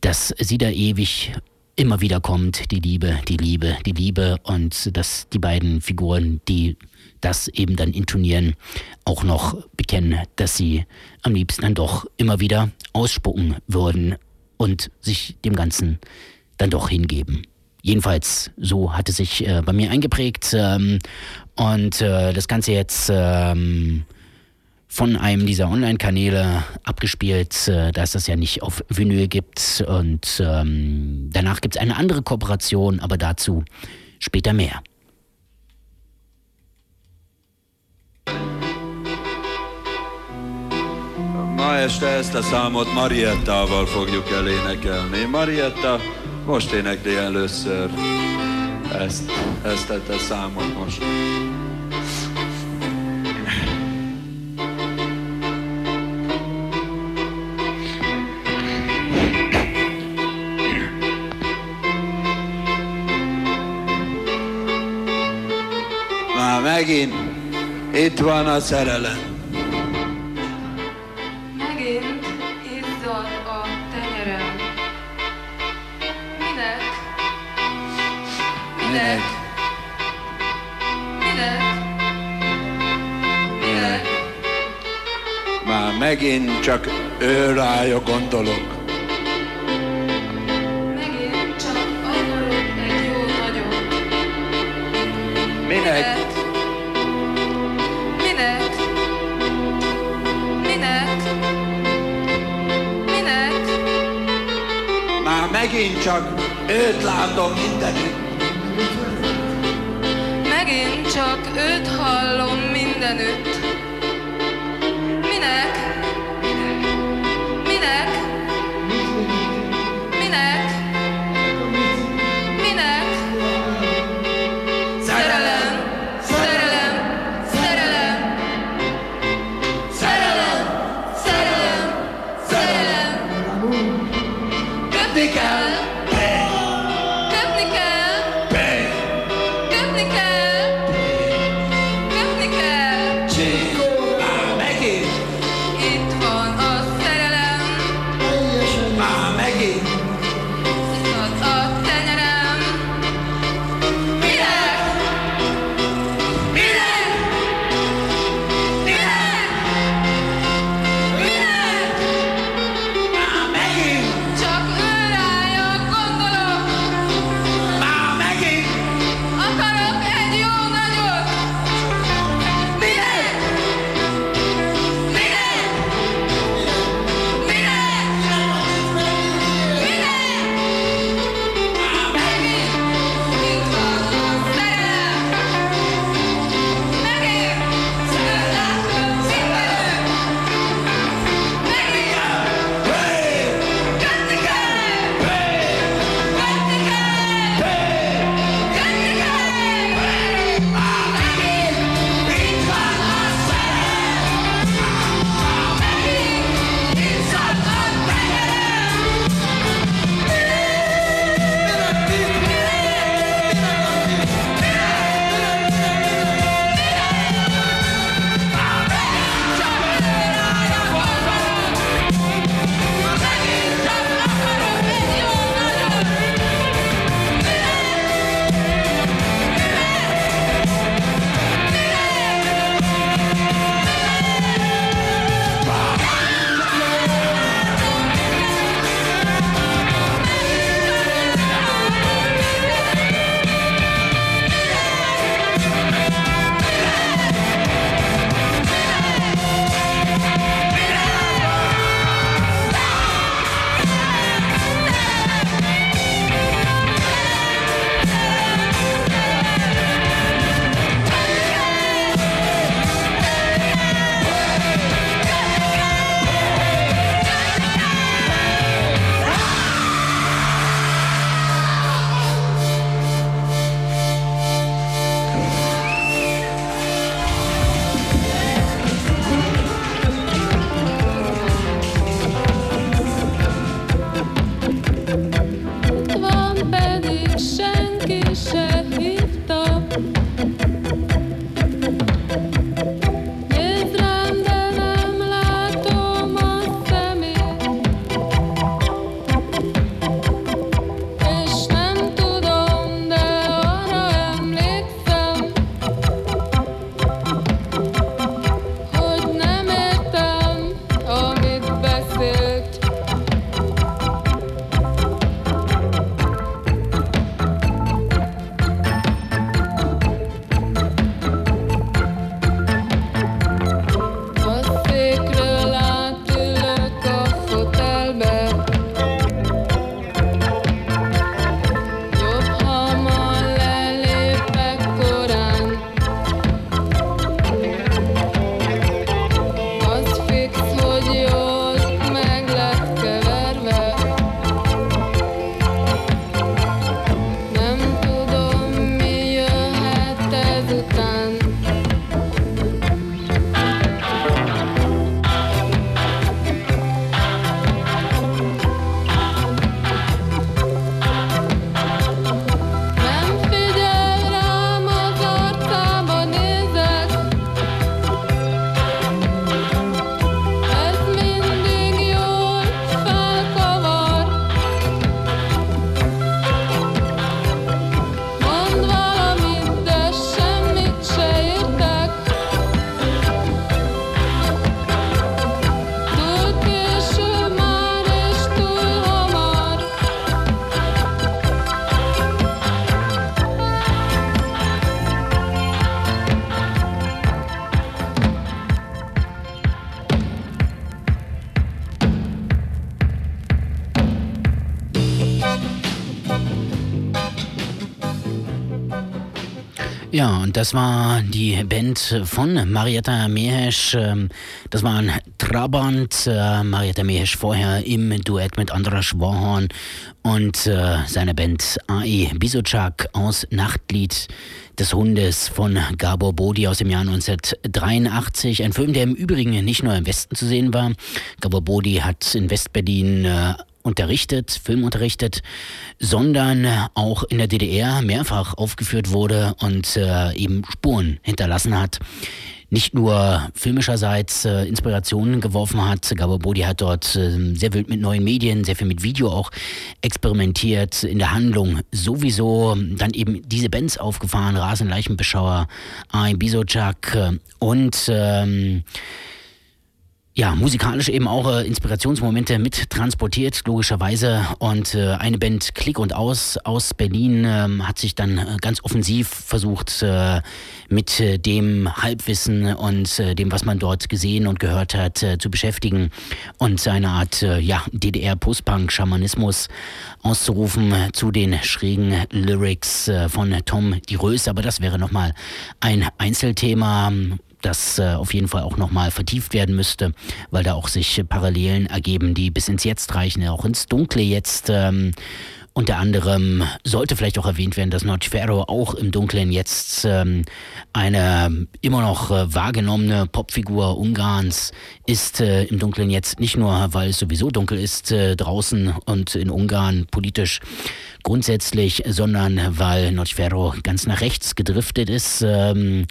dass sie da ewig immer wieder kommt, die Liebe, die Liebe, die Liebe und dass die beiden Figuren, die das eben dann intonieren, auch noch bekennen, dass sie am liebsten dann doch immer wieder ausspucken würden und sich dem Ganzen dann doch hingeben. Jedenfalls, so hat es sich äh, bei mir eingeprägt ähm, und äh, das Ganze jetzt ähm, von einem dieser Online-Kanäle abgespielt, äh, da es das ja nicht auf Vinyl gibt. Und ähm, danach gibt es eine andere Kooperation, aber dazu später mehr. Ma este ezt a számot Mariettával fogjuk elénekelni. Marietta most énekli először ezt, ezt a számot most. Megint itt van a szerelem. Megint izzad a tenyerem. Minek? Minek? Minek? Minek? Már megint csak ő rája gondolok. Megint csak őt látom mindenütt. Megint csak őt hallom mindenütt. Das war die Band von Marietta Mehesch. ähm, Das waren Trabant. äh, Marietta Mehesch vorher im Duett mit Andras Warhorn und äh, seiner Band A.E. Bisocak aus Nachtlied des Hundes von Gabor Bodi aus dem Jahr 1983. Ein Film, der im Übrigen nicht nur im Westen zu sehen war. Gabor Bodi hat in Westberlin äh, unterrichtet, Film unterrichtet, sondern auch in der DDR mehrfach aufgeführt wurde und äh, eben Spuren hinterlassen hat. Nicht nur filmischerseits äh, Inspirationen geworfen hat. Gabor Bodi hat dort äh, sehr wild mit neuen Medien, sehr viel mit Video auch experimentiert. In der Handlung sowieso dann eben diese Bands aufgefahren, Rasenleichenbeschauer, Ein Bisocak äh, und ähm, ja, musikalisch eben auch äh, Inspirationsmomente mit transportiert, logischerweise. Und äh, eine Band Klick und Aus aus Berlin ähm, hat sich dann äh, ganz offensiv versucht, äh, mit äh, dem Halbwissen und äh, dem, was man dort gesehen und gehört hat, zu beschäftigen und eine Art ja, DDR-Postpunk-Schamanismus auszurufen zu den schrägen Lyrics von Tom Di Rös. Aber das wäre nochmal ein Einzelthema das äh, auf jeden Fall auch nochmal vertieft werden müsste, weil da auch sich Parallelen ergeben, die bis ins Jetzt reichen, auch ins Dunkle jetzt. Ähm, unter anderem sollte vielleicht auch erwähnt werden, dass Notchfero auch im Dunklen jetzt ähm, eine immer noch äh, wahrgenommene Popfigur Ungarns ist. Äh, Im Dunklen jetzt nicht nur, weil es sowieso dunkel ist äh, draußen und in Ungarn politisch grundsätzlich, sondern weil Notchfero ganz nach rechts gedriftet ist ähm,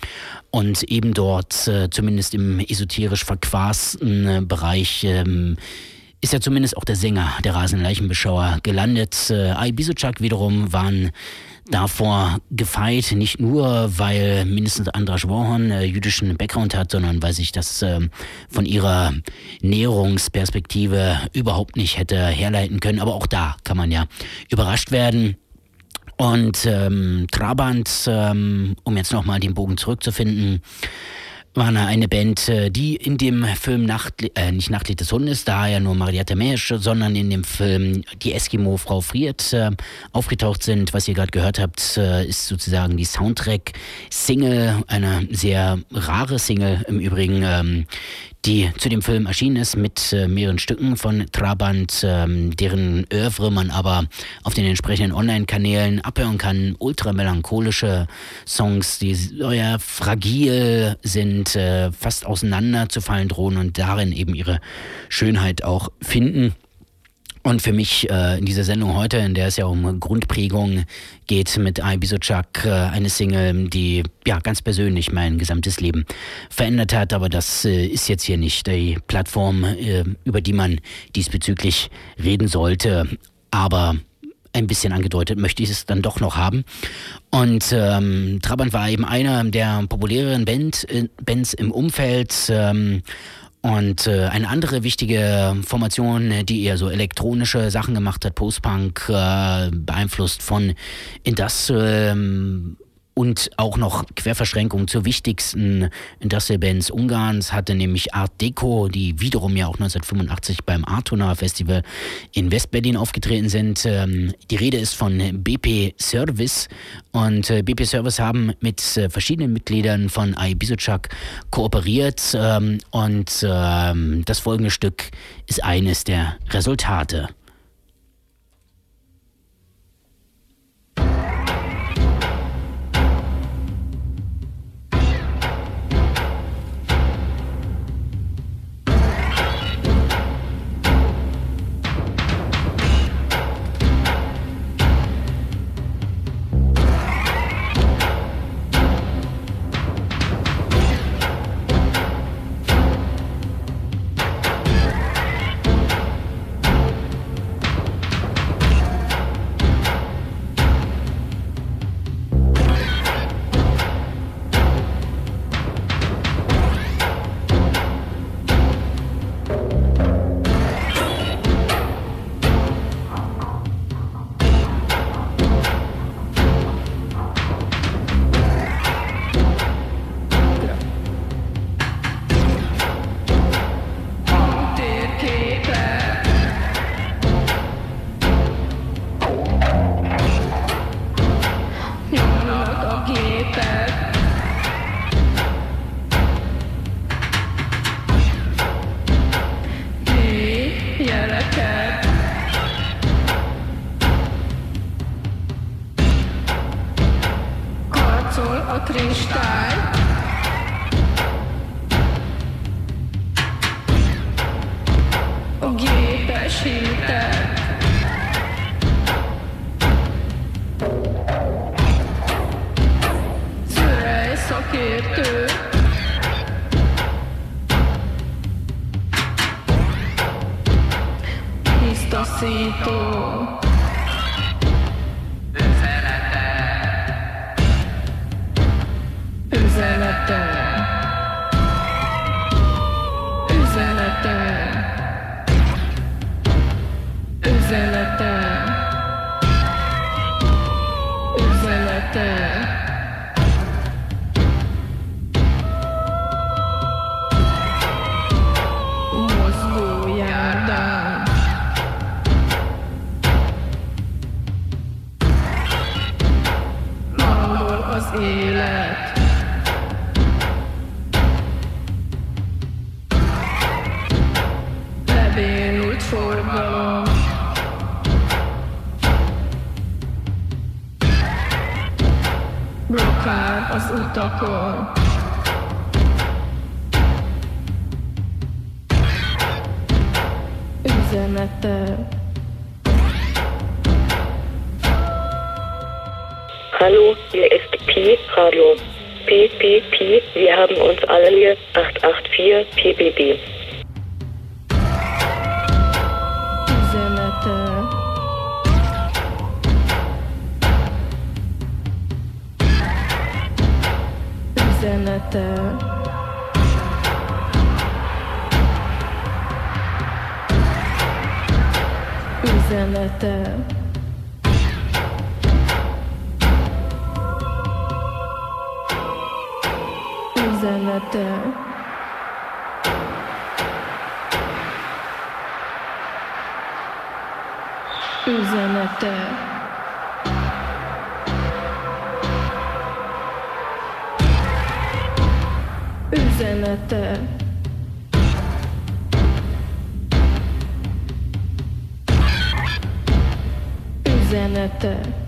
und eben dort äh, zumindest im esoterisch verquasten äh, Bereich ähm, ist ja zumindest auch der Sänger der Rasenleichenbeschauer gelandet. Äh, Ai Bisocak wiederum waren davor gefeit, nicht nur, weil mindestens Andras Warhorn äh, jüdischen Background hat, sondern weil sich das ähm, von ihrer Näherungsperspektive überhaupt nicht hätte herleiten können. Aber auch da kann man ja überrascht werden. Und ähm, Trabant, ähm, um jetzt nochmal den Bogen zurückzufinden, war eine Band, äh, die in dem Film Nacht, äh, nicht Nachtlied des Hundes, da ja nur Mariette Mesch, sondern in dem Film Die Eskimo-Frau friert äh, aufgetaucht sind. Was ihr gerade gehört habt, äh, ist sozusagen die Soundtrack-Single, eine sehr rare Single im Übrigen, ähm, die zu dem Film erschienen ist mit äh, mehreren Stücken von Trabant, ähm, deren Oeuvre man aber auf den entsprechenden Online-Kanälen abhören kann. Ultramelancholische Songs, die ja, fragil sind, äh, fast auseinanderzufallen drohen und darin eben ihre Schönheit auch finden. Und für mich äh, in dieser Sendung heute, in der es ja um Grundprägung geht, mit I Bisocak, äh, eine Single, die ja ganz persönlich mein gesamtes Leben verändert hat. Aber das äh, ist jetzt hier nicht die Plattform, äh, über die man diesbezüglich reden sollte. Aber ein bisschen angedeutet möchte ich es dann doch noch haben. Und ähm, Trabant war eben einer der populäreren Band, äh, Bands im Umfeld. Ähm, und äh, eine andere wichtige Formation, die eher so elektronische Sachen gemacht hat, Post-Punk, äh, beeinflusst von Industrial ähm, und auch noch Querverschränkung zur wichtigsten Industrial-Bands Ungarns hatte nämlich Art Deco, die wiederum ja auch 1985 beim Artona Festival in Westberlin aufgetreten sind. Ähm, die Rede ist von BP Service und äh, BP Service haben mit äh, verschiedenen Mitgliedern von I Bisocak kooperiert ähm, und ähm, das folgende Stück ist eines der Resultate. Hallo, hier ist Pi Radio. Pi, Pi, Pi, wir haben uns alle lieb. 884 PBB. Üzenete. Üzenete. Üzenete. Üzenete. Üzenete. Üzenete. Üzenete.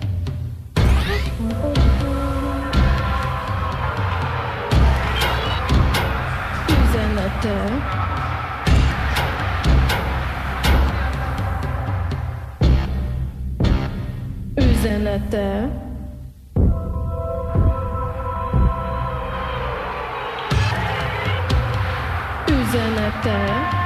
kettő, üzenete, üzenete,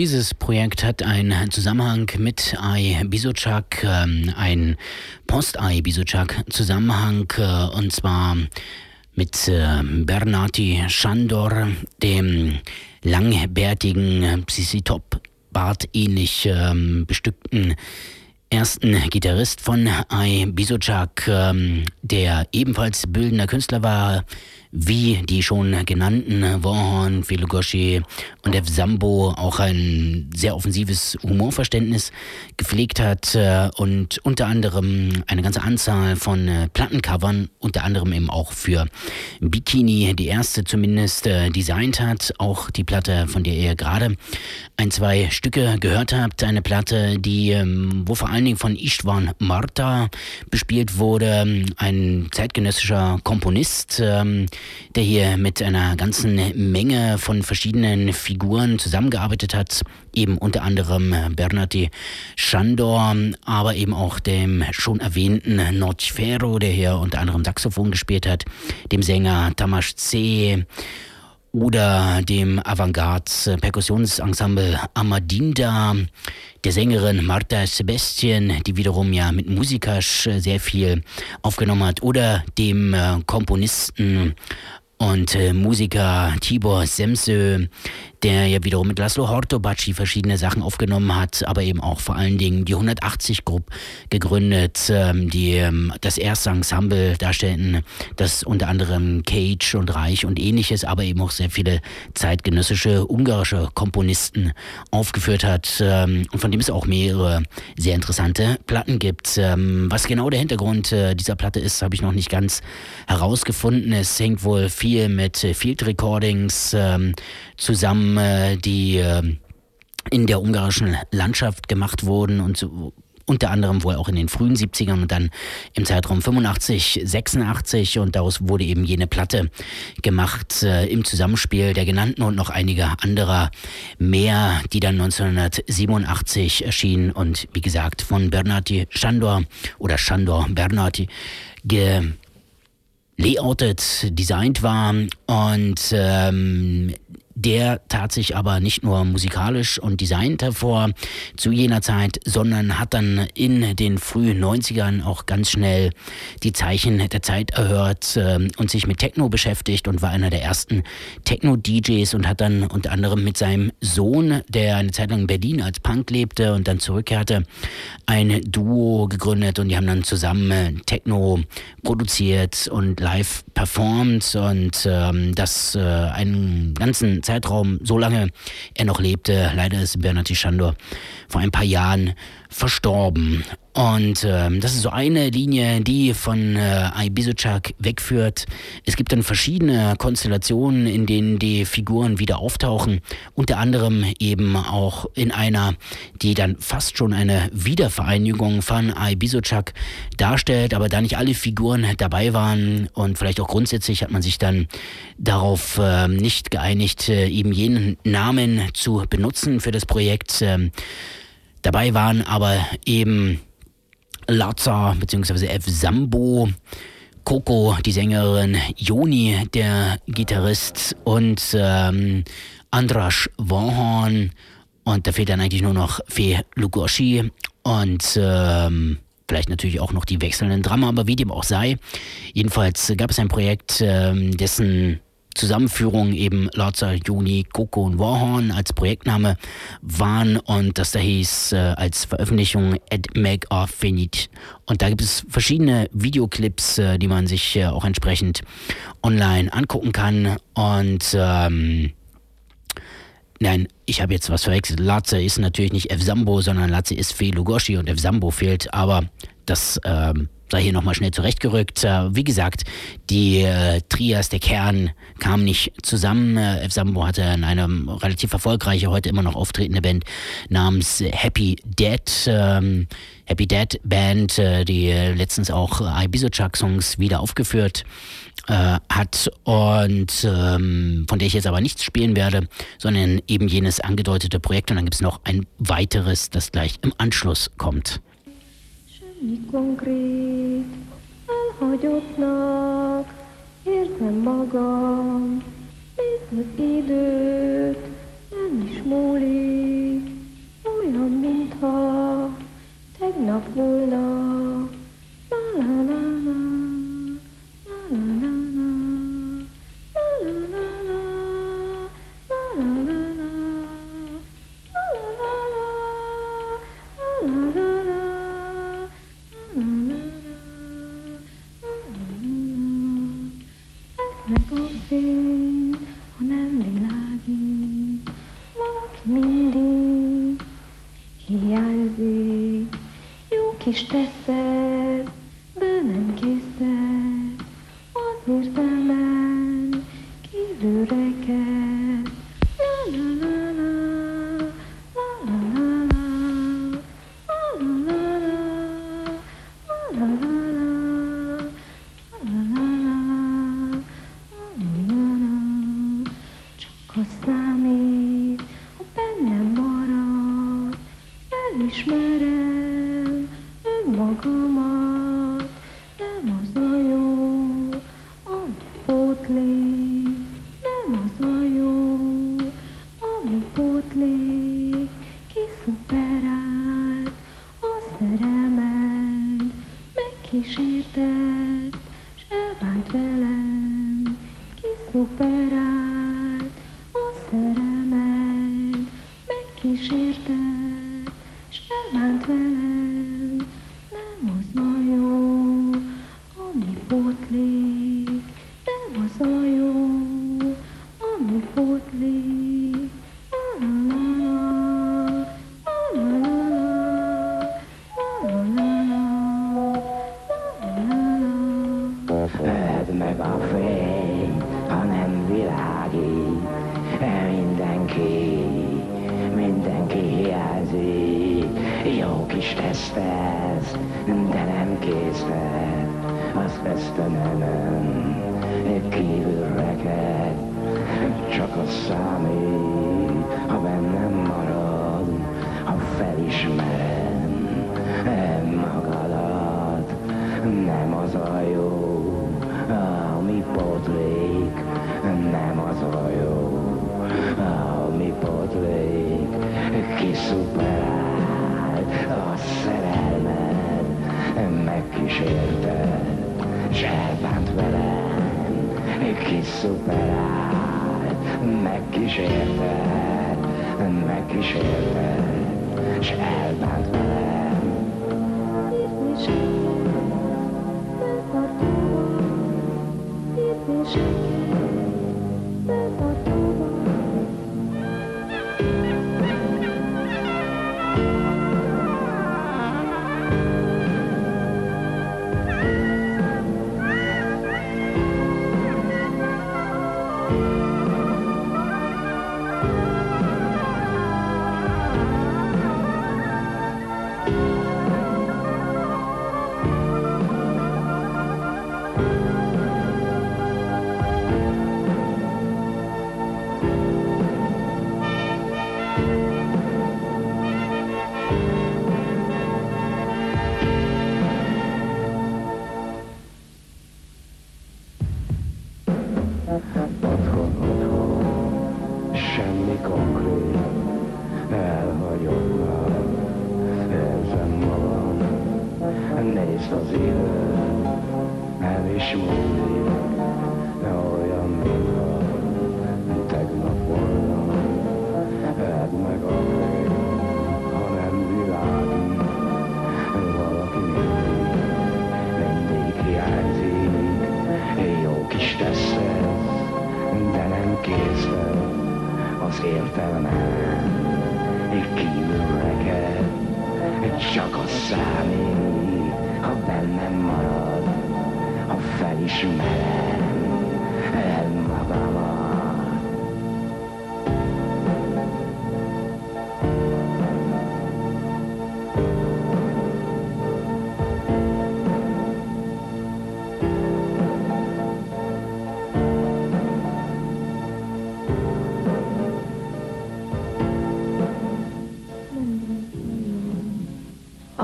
dieses Projekt hat einen Zusammenhang mit Ai Bisochak, ähm, ein Post-Ai Bisochak Zusammenhang, äh, und zwar mit äh, Bernati Shandor, dem langbärtigen Sisi Top Bart ähnlich ähm, bestückten ersten Gitarrist von Ai Bisochak, ähm, der ebenfalls bildender Künstler war, wie die schon genannten Warhorn, Filogoshi und F. Sambo auch ein sehr offensives Humorverständnis gepflegt hat äh, und unter anderem eine ganze Anzahl von äh, Plattencovern, unter anderem eben auch für Bikini, die erste zumindest, äh, designt hat. Auch die Platte, von der ihr gerade ein, zwei Stücke gehört habt. Eine Platte, die, ähm, wo vor allen Dingen von Istvan Marta bespielt wurde, ein zeitgenössischer Komponist, ähm, der hier mit einer ganzen Menge von verschiedenen Figuren zusammengearbeitet hat, eben unter anderem Bernardi Schandor, aber eben auch dem schon erwähnten Notfero, der hier unter anderem Saxophon gespielt hat, dem Sänger Tamas C., oder dem Avantgarde-Perkussionsensemble Amadinda, der Sängerin Marta Sebastian, die wiederum ja mit Musikasch sehr viel aufgenommen hat, oder dem äh, Komponisten und äh, Musiker Tibor Semsö, der ja wiederum mit Laszlo Hortobacci verschiedene Sachen aufgenommen hat, aber eben auch vor allen Dingen die 180 Group gegründet, ähm, die ähm, das erste Ensemble darstellten, das unter anderem Cage und Reich und ähnliches, aber eben auch sehr viele zeitgenössische ungarische Komponisten aufgeführt hat ähm, und von dem es auch mehrere sehr interessante Platten gibt. Ähm, was genau der Hintergrund äh, dieser Platte ist, habe ich noch nicht ganz herausgefunden. Es hängt wohl viel mit Field Recordings ähm, äh, die äh, in der ungarischen Landschaft gemacht wurden und so, unter anderem wohl auch in den frühen 70ern und dann im Zeitraum 85, 86 und daraus wurde eben jene Platte gemacht äh, im Zusammenspiel der genannten und noch einiger anderer mehr, die dann 1987 erschienen und wie gesagt von Bernardi Schandor oder Schandor Bernardi ge layoutet, designt war und ähm, der tat sich aber nicht nur musikalisch und designt hervor zu jener Zeit, sondern hat dann in den frühen 90ern auch ganz schnell die Zeichen der Zeit erhört äh, und sich mit Techno beschäftigt und war einer der ersten Techno-DJs und hat dann unter anderem mit seinem Sohn, der eine Zeit lang in Berlin als Punk lebte und dann zurückkehrte, ein Duo gegründet und die haben dann zusammen äh, Techno produziert und live performt und ähm, das äh, einen ganzen Zeitraum, solange er noch lebte. Leider ist Bernard Schandor vor ein paar Jahren verstorben. Und ähm, das ist so eine Linie, die von äh, Ibizuchak wegführt. Es gibt dann verschiedene Konstellationen, in denen die Figuren wieder auftauchen. Unter anderem eben auch in einer, die dann fast schon eine Wiedervereinigung von Ibizuchak darstellt, aber da nicht alle Figuren dabei waren und vielleicht auch grundsätzlich hat man sich dann darauf äh, nicht geeinigt, äh, eben jenen Namen zu benutzen für das Projekt. Ähm, Dabei waren aber eben Lazar bzw. F. Sambo, Coco, die Sängerin, Joni, der Gitarrist und ähm, Andras Warhorn und da fehlt dann eigentlich nur noch Fee Lugoshi und ähm, vielleicht natürlich auch noch die wechselnden Drama, aber wie dem auch sei. Jedenfalls gab es ein Projekt, ähm, dessen Zusammenführung eben Lorzer, Juni, Coco und Warhorn als Projektname waren und das da hieß äh, als Veröffentlichung Ed Make of Finite. Und da gibt es verschiedene Videoclips, äh, die man sich äh, auch entsprechend online angucken kann und ähm, Nein, ich habe jetzt was verwechselt. Latze ist natürlich nicht F. Sambo, sondern Latze ist Fee Lugoshi und F. Sambo fehlt, aber das ähm, sei hier nochmal schnell zurechtgerückt. Äh, wie gesagt, die äh, Trias, der Kern, kam nicht zusammen. Äh, F. Sambo hatte eine relativ erfolgreiche, heute immer noch auftretende Band namens Happy Dead. Ähm, Happy Dead Band, äh, die letztens auch äh, Ibizuchak-Songs wieder aufgeführt äh, hat und ähm, von der ich jetzt aber nichts spielen werde, sondern eben jenes angedeutete Projekt und dann gibt es noch ein weiteres, das gleich im Anschluss kommt. Ikonkrit, elhagyottnak, értem magam, nézd az időt, nem is múlik, olyan, mintha tegnap volna, la la la la. is teszel.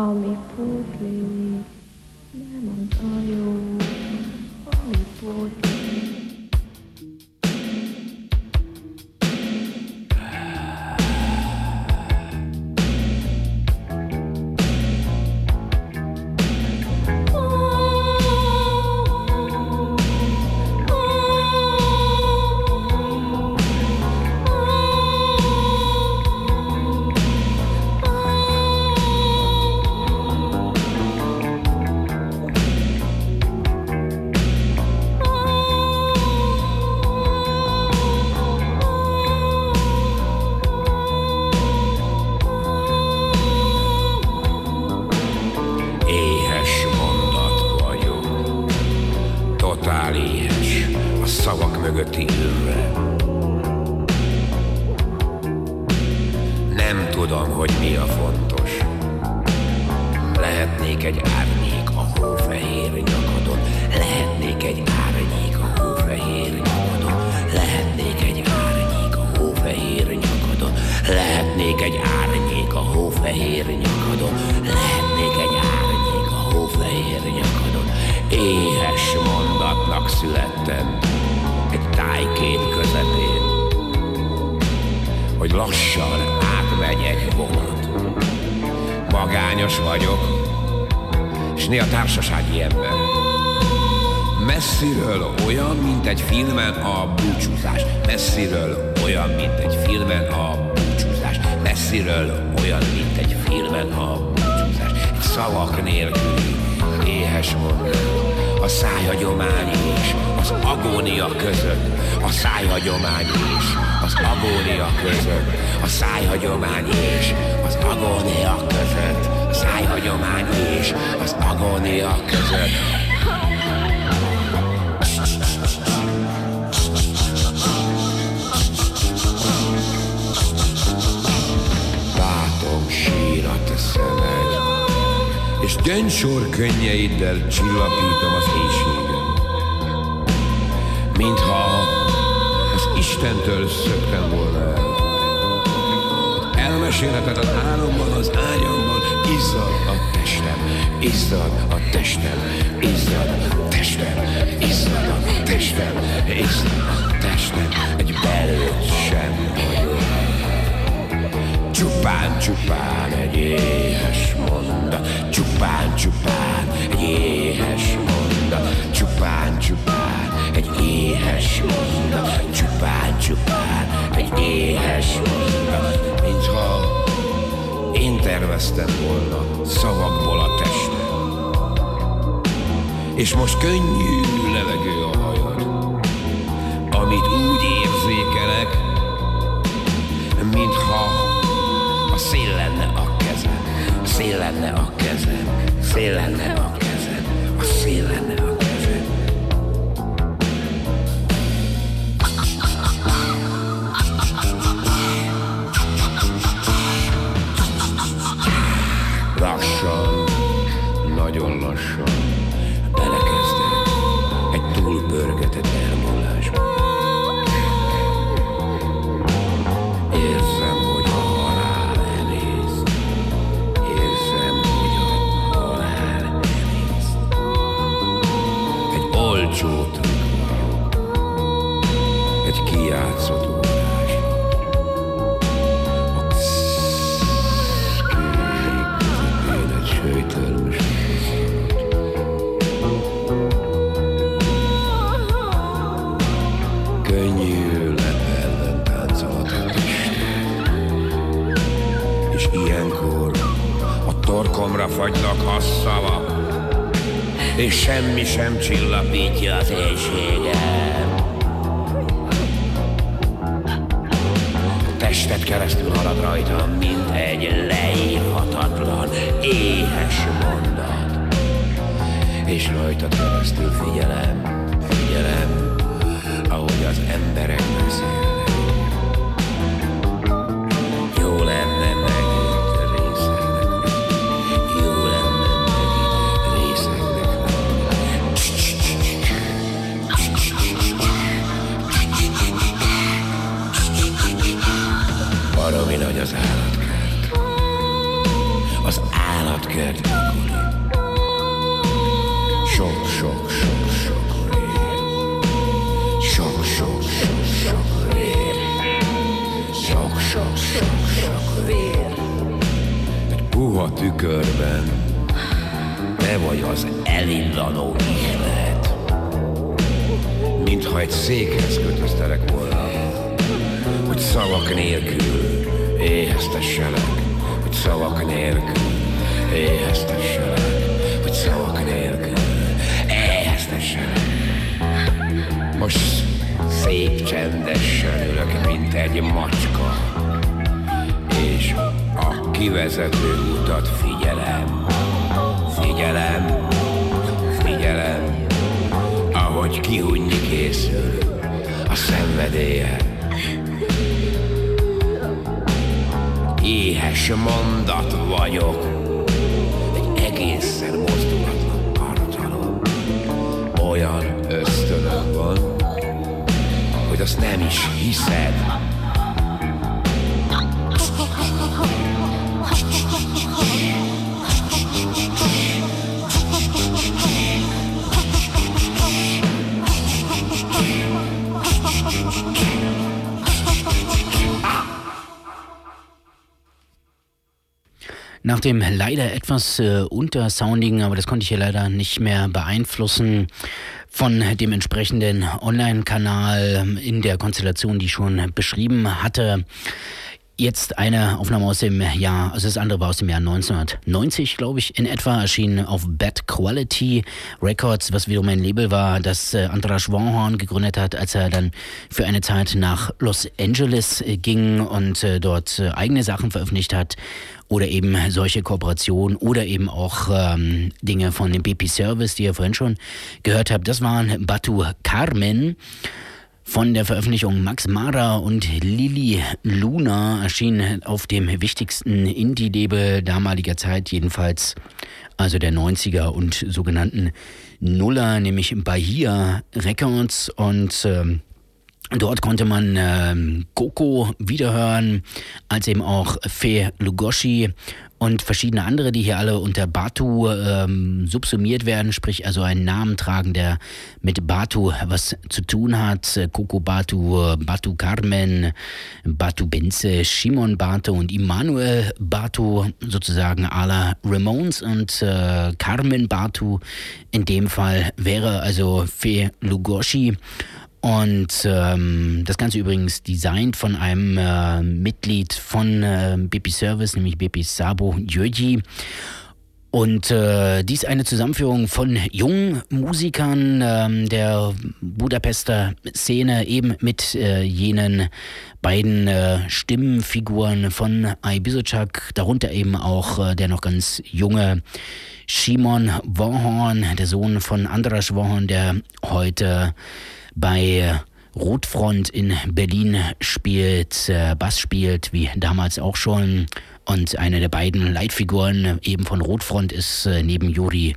follow me. És gyöngysor könnyeiddel csillapítom az éjségem. Mintha az Istentől szöktem volna el. Elmesélhetetlen álomban, az ágyamban izzad a testem, izzad a testem, izzad a testem, izzad a testem, izzad a testem, egy belőtt sem vagyok. Csupán, csupán egy éhes mondat, csupán, csupán egy éhes mondat, csupán, csupán egy éhes mondat, csupán, csupán egy éhes mondat, mintha én terveztem volna szavakból a testet. És most könnyű levegő a hajad, amit úgy érzékelek, mintha szél lenne a kezem, a szél lenne a kezem, szél lenne a kezem, a szél lenne a kezem. Fagynak a szavak, és semmi sem csillapítja az éjségem. A testet keresztül halad rajtam, mint egy leírhatatlan, éhes mondat. És rajta keresztül figyelem, figyelem, ahogy az emberek beszélnek. Éhes mondat vagyok, egy egészen mozdulatlan tartalom. Olyan ösztönöm van, hogy azt nem is hiszed. Nach dem leider etwas äh, untersoundigen, aber das konnte ich hier leider nicht mehr beeinflussen, von dem entsprechenden Online-Kanal in der Konstellation, die ich schon beschrieben hatte. Jetzt eine Aufnahme aus dem Jahr, also das andere war aus dem Jahr 1990, glaube ich, in etwa, erschienen auf Bad Quality Records, was wiederum ein Label war, das äh, Andras Warhorn gegründet hat, als er dann für eine Zeit nach Los Angeles äh, ging und äh, dort eigene Sachen veröffentlicht hat oder eben solche Kooperationen oder eben auch ähm, Dinge von dem BP Service, die ihr vorhin schon gehört habt. Das waren Batu Carmen. Von der Veröffentlichung Max Mara und Lili Luna erschien auf dem wichtigsten Indie-Label damaliger Zeit, jedenfalls also der 90er und sogenannten Nuller, nämlich Bahia Records. Und ähm, Dort konnte man ähm, Coco wiederhören, als eben auch Fe Lugoshi und verschiedene andere, die hier alle unter Batu ähm, subsumiert werden, sprich also einen Namen tragen, der mit Batu was zu tun hat. Coco Batu, Batu Carmen, Batu Benze, Shimon Batu und Immanuel Batu, sozusagen à la Ramones und äh, Carmen Batu. In dem Fall wäre also Fe Lugoshi. Und ähm, das Ganze übrigens designt von einem äh, Mitglied von äh, BP Service, nämlich BP Sabo Jöji. Und äh, dies eine Zusammenführung von jungen Musikern ähm, der Budapester Szene, eben mit äh, jenen beiden äh, Stimmenfiguren von Ibizuchak, darunter eben auch äh, der noch ganz junge Shimon Warhorn, der Sohn von Andras Warhorn, der heute bei Rotfront in Berlin spielt, äh, Bass spielt, wie damals auch schon. Und eine der beiden Leitfiguren eben von Rotfront ist äh, neben Juri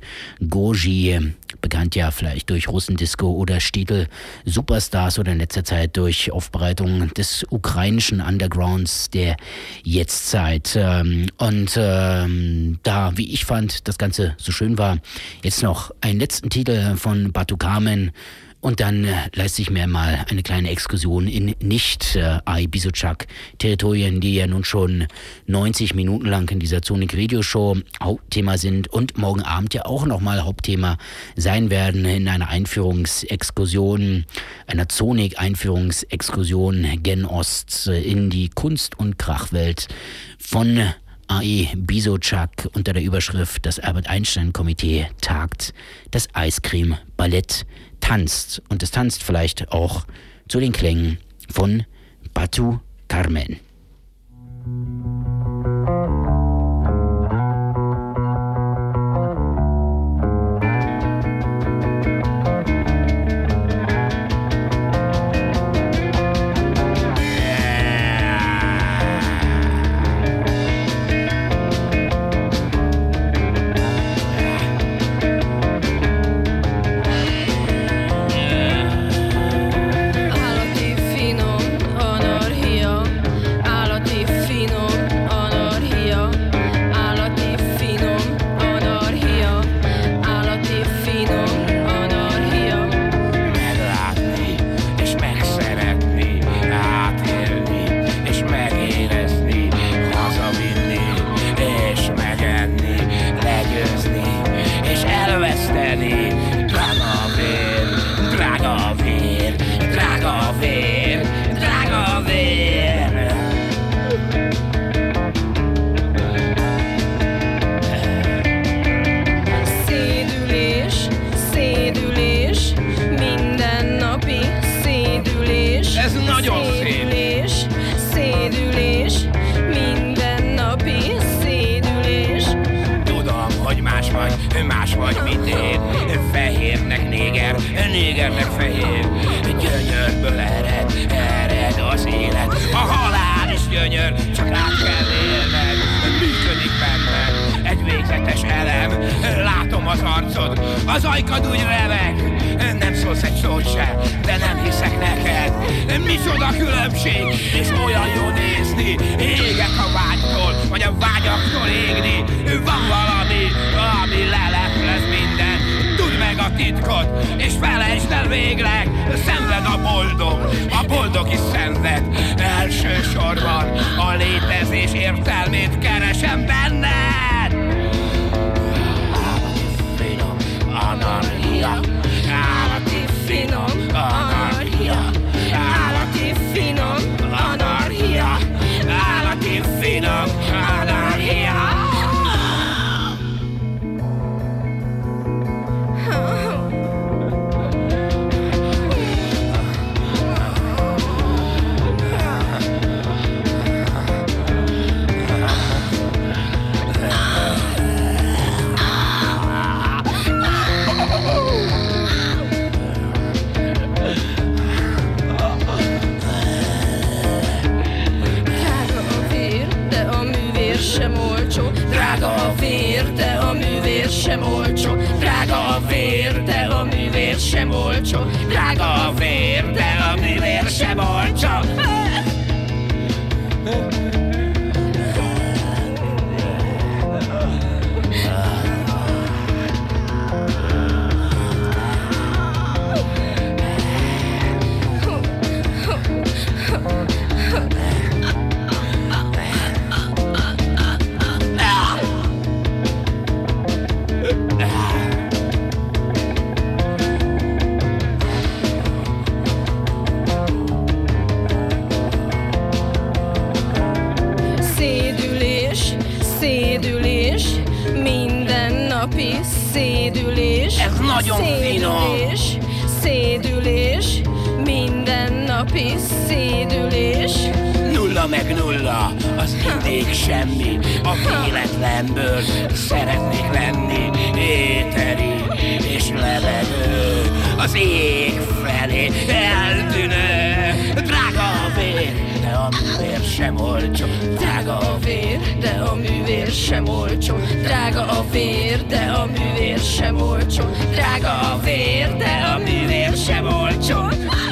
Goji, bekannt ja vielleicht durch Russendisco oder Stiegel Superstars oder in letzter Zeit durch Aufbereitung des ukrainischen Undergrounds der Jetztzeit. Ähm, und ähm, da, wie ich fand, das Ganze so schön war, jetzt noch einen letzten Titel von Batu Carmen. Und dann äh, leiste ich mir mal eine kleine Exkursion in nicht äh, Ibizuchak Territorien, die ja nun schon 90 Minuten lang in dieser Sonic Radio Show Hauptthema sind und morgen Abend ja auch nochmal Hauptthema sein werden in einer Einführungsexkursion, einer Sonic Einführungsexkursion gen Ost äh, in die Kunst- und Krachwelt von AE Bisochak unter der Überschrift Das Albert Einstein Komitee tagt, das Eiscreme Ballett tanzt. Und es tanzt vielleicht auch zu den Klängen von Batu Carmen. olcsó. Drága a vér, de a művér sem olcsó. Drága a vér, de a művér sem olcsó. Drága a vér, de a művér sem olcsó.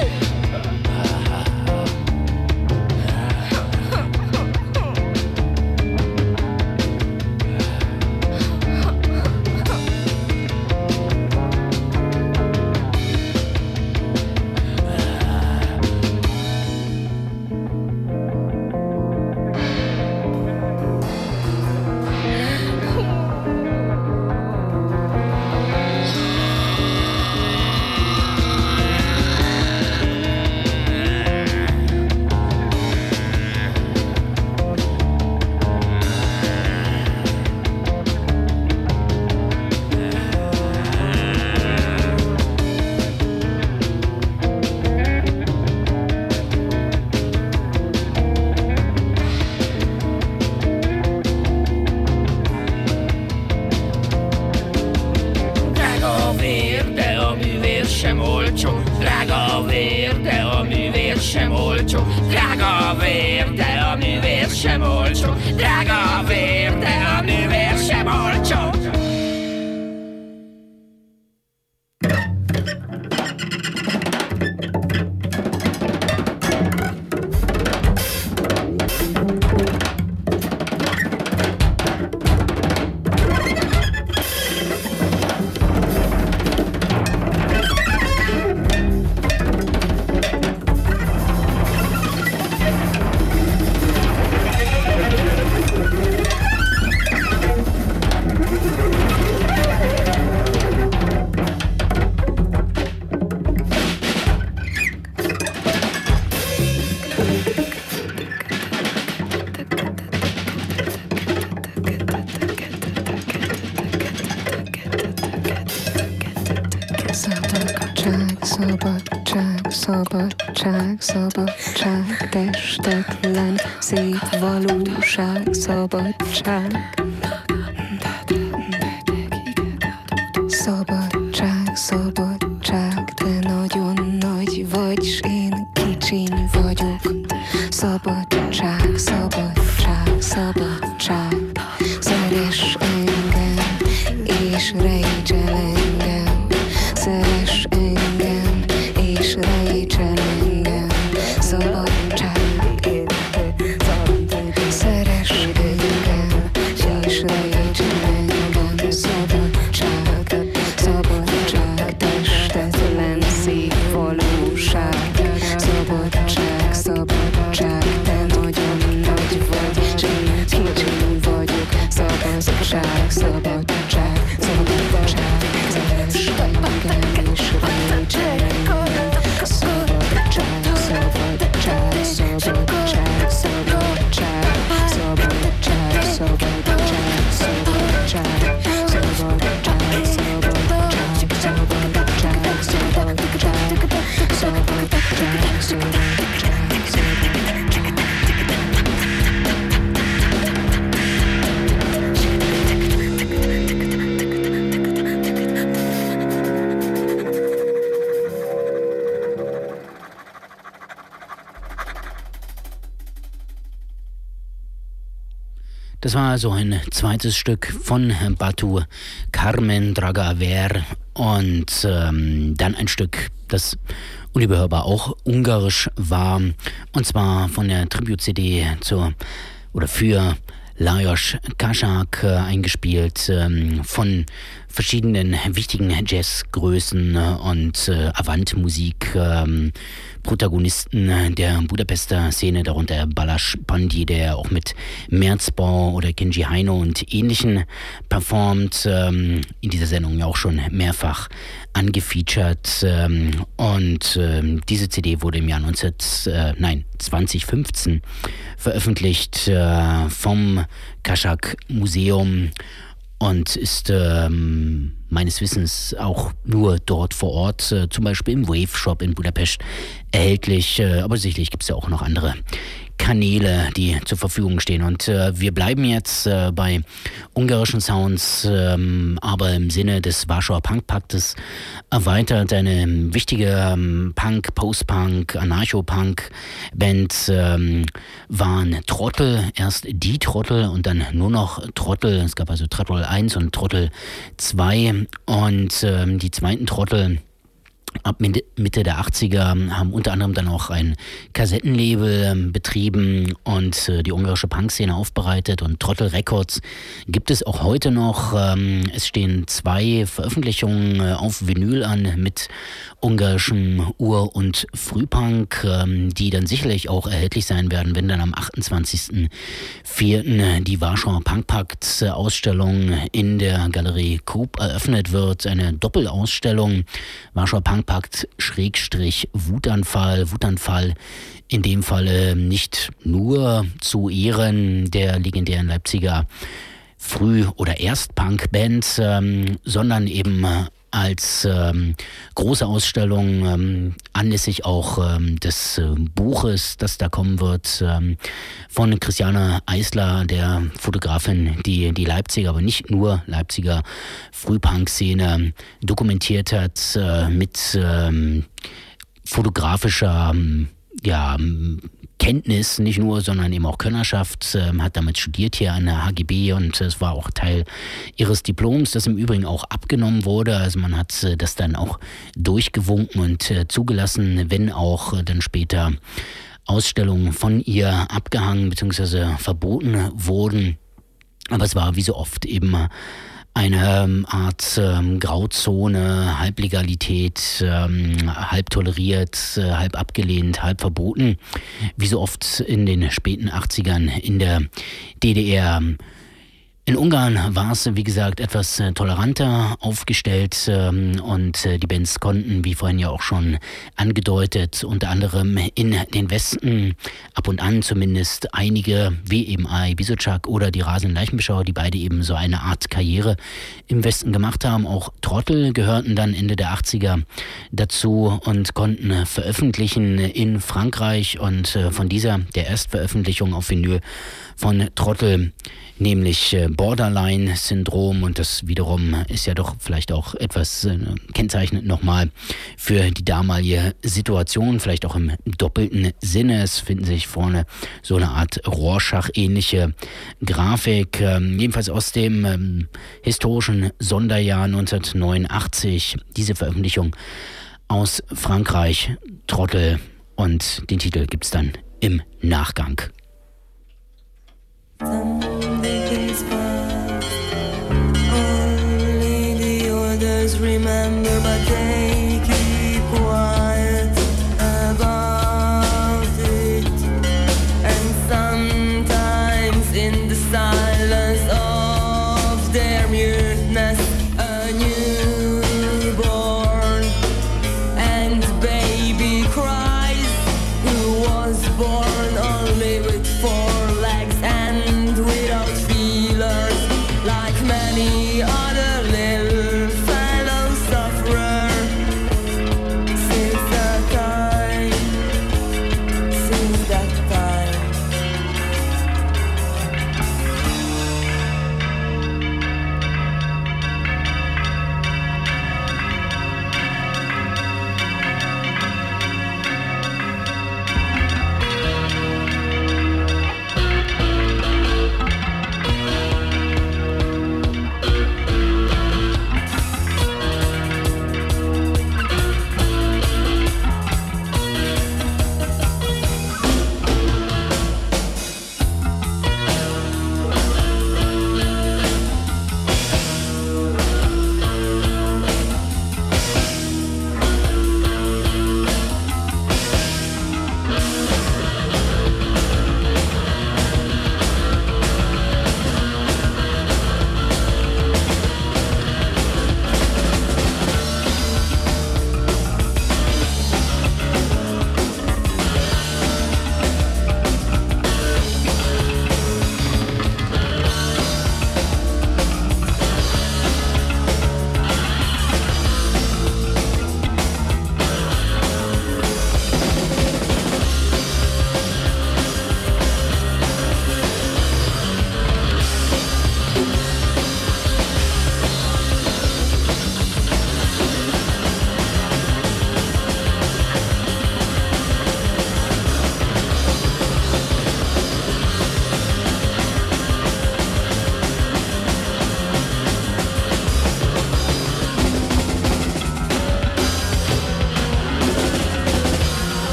szabadság, szabadság, testetlen, szép valóság, szabadság. Das war so ein zweites Stück von Batu Carmen Dragaver und ähm, dann ein Stück, das unüberhörbar auch ungarisch war und zwar von der Tribute-CD zur oder für Lajos Kaschak äh, eingespielt ähm, von verschiedenen wichtigen Jazzgrößen äh, und äh, Avant-Musik ähm, Protagonisten der Budapester Szene, darunter Balasch Pandi, der auch mit Merzbau oder Kenji Heino und ähnlichen performt, ähm, in dieser Sendung ja auch schon mehrfach angefeatured. Ähm, und ähm, diese CD wurde im Jahr 19, äh, nein, 2015 veröffentlicht äh, vom Kaschak Museum und ist ähm, meines Wissens auch nur dort vor Ort, äh, zum Beispiel im Wave Shop in Budapest erhältlich. Äh, aber sicherlich gibt es ja auch noch andere Kanäle, die zur Verfügung stehen. Und äh, wir bleiben jetzt äh, bei ungarischen Sounds, ähm, aber im Sinne des Warschauer Punkpaktes erweitert eine wichtige ähm, Punk, Post-Punk, Anarcho-Punk-Band ähm, waren Trottel, erst die Trottel und dann nur noch Trottel. Es gab also Trottel 1 und Trottel 2 und ähm, die zweiten Trottel ab Mitte der 80er haben unter anderem dann auch ein Kassettenlabel ähm, betrieben und äh, die ungarische Punkszene aufbereitet und Trottel Records gibt es auch heute noch. Ähm, es stehen zwei Veröffentlichungen äh, auf Vinyl an mit ungarischem Ur- und Frühpunk, ähm, die dann sicherlich auch erhältlich sein werden, wenn dann am 28.04. die Warschauer Punkpakt Ausstellung in der Galerie Coop eröffnet wird. Eine Doppelausstellung. Warschauer Punkpakt Schrägstrich Wutanfall. Wutanfall in dem Falle nicht nur zu Ehren der legendären Leipziger Früh- oder Erstpunk-Band, ähm, sondern eben als ähm, große Ausstellung ähm, anlässlich auch ähm, des äh, Buches, das da kommen wird, ähm, von Christiane Eisler, der Fotografin, die die Leipziger, aber nicht nur Leipziger Frühpunk-Szene dokumentiert hat äh, mit ähm, fotografischer ähm, ja, Kenntnis, nicht nur, sondern eben auch Könnerschaft, ähm, hat damit studiert hier an der HGB und es war auch Teil ihres Diploms, das im Übrigen auch abgenommen wurde. Also man hat äh, das dann auch durchgewunken und äh, zugelassen, wenn auch äh, dann später Ausstellungen von ihr abgehangen bzw. verboten wurden. Aber es war wie so oft eben eine ähm, Art ähm, Grauzone, Halblegalität, ähm, halb toleriert, äh, halb abgelehnt, halb verboten, wie so oft in den späten 80ern in der DDR. In Ungarn war es, wie gesagt, etwas äh, toleranter aufgestellt ähm, und äh, die Bands konnten, wie vorhin ja auch schon angedeutet, unter anderem in den Westen ab und an zumindest einige, wie eben Ai Bisocak oder die Rasenden Leichenbeschauer, die beide eben so eine Art Karriere im Westen gemacht haben. Auch Trottel gehörten dann Ende der 80er dazu und konnten veröffentlichen in Frankreich und äh, von dieser, der Erstveröffentlichung auf Vinyl von Trottel, nämlich äh, Borderline-Syndrom und das wiederum ist ja doch vielleicht auch etwas äh, kennzeichnend nochmal für die damalige Situation, vielleicht auch im doppelten Sinne. Es finden sich vorne so eine Art Rorschach-ähnliche Grafik, ähm, jedenfalls aus dem ähm, historischen Sonderjahr 1989. Diese Veröffentlichung aus Frankreich, Trottel und den Titel gibt's dann im Nachgang. days remember my day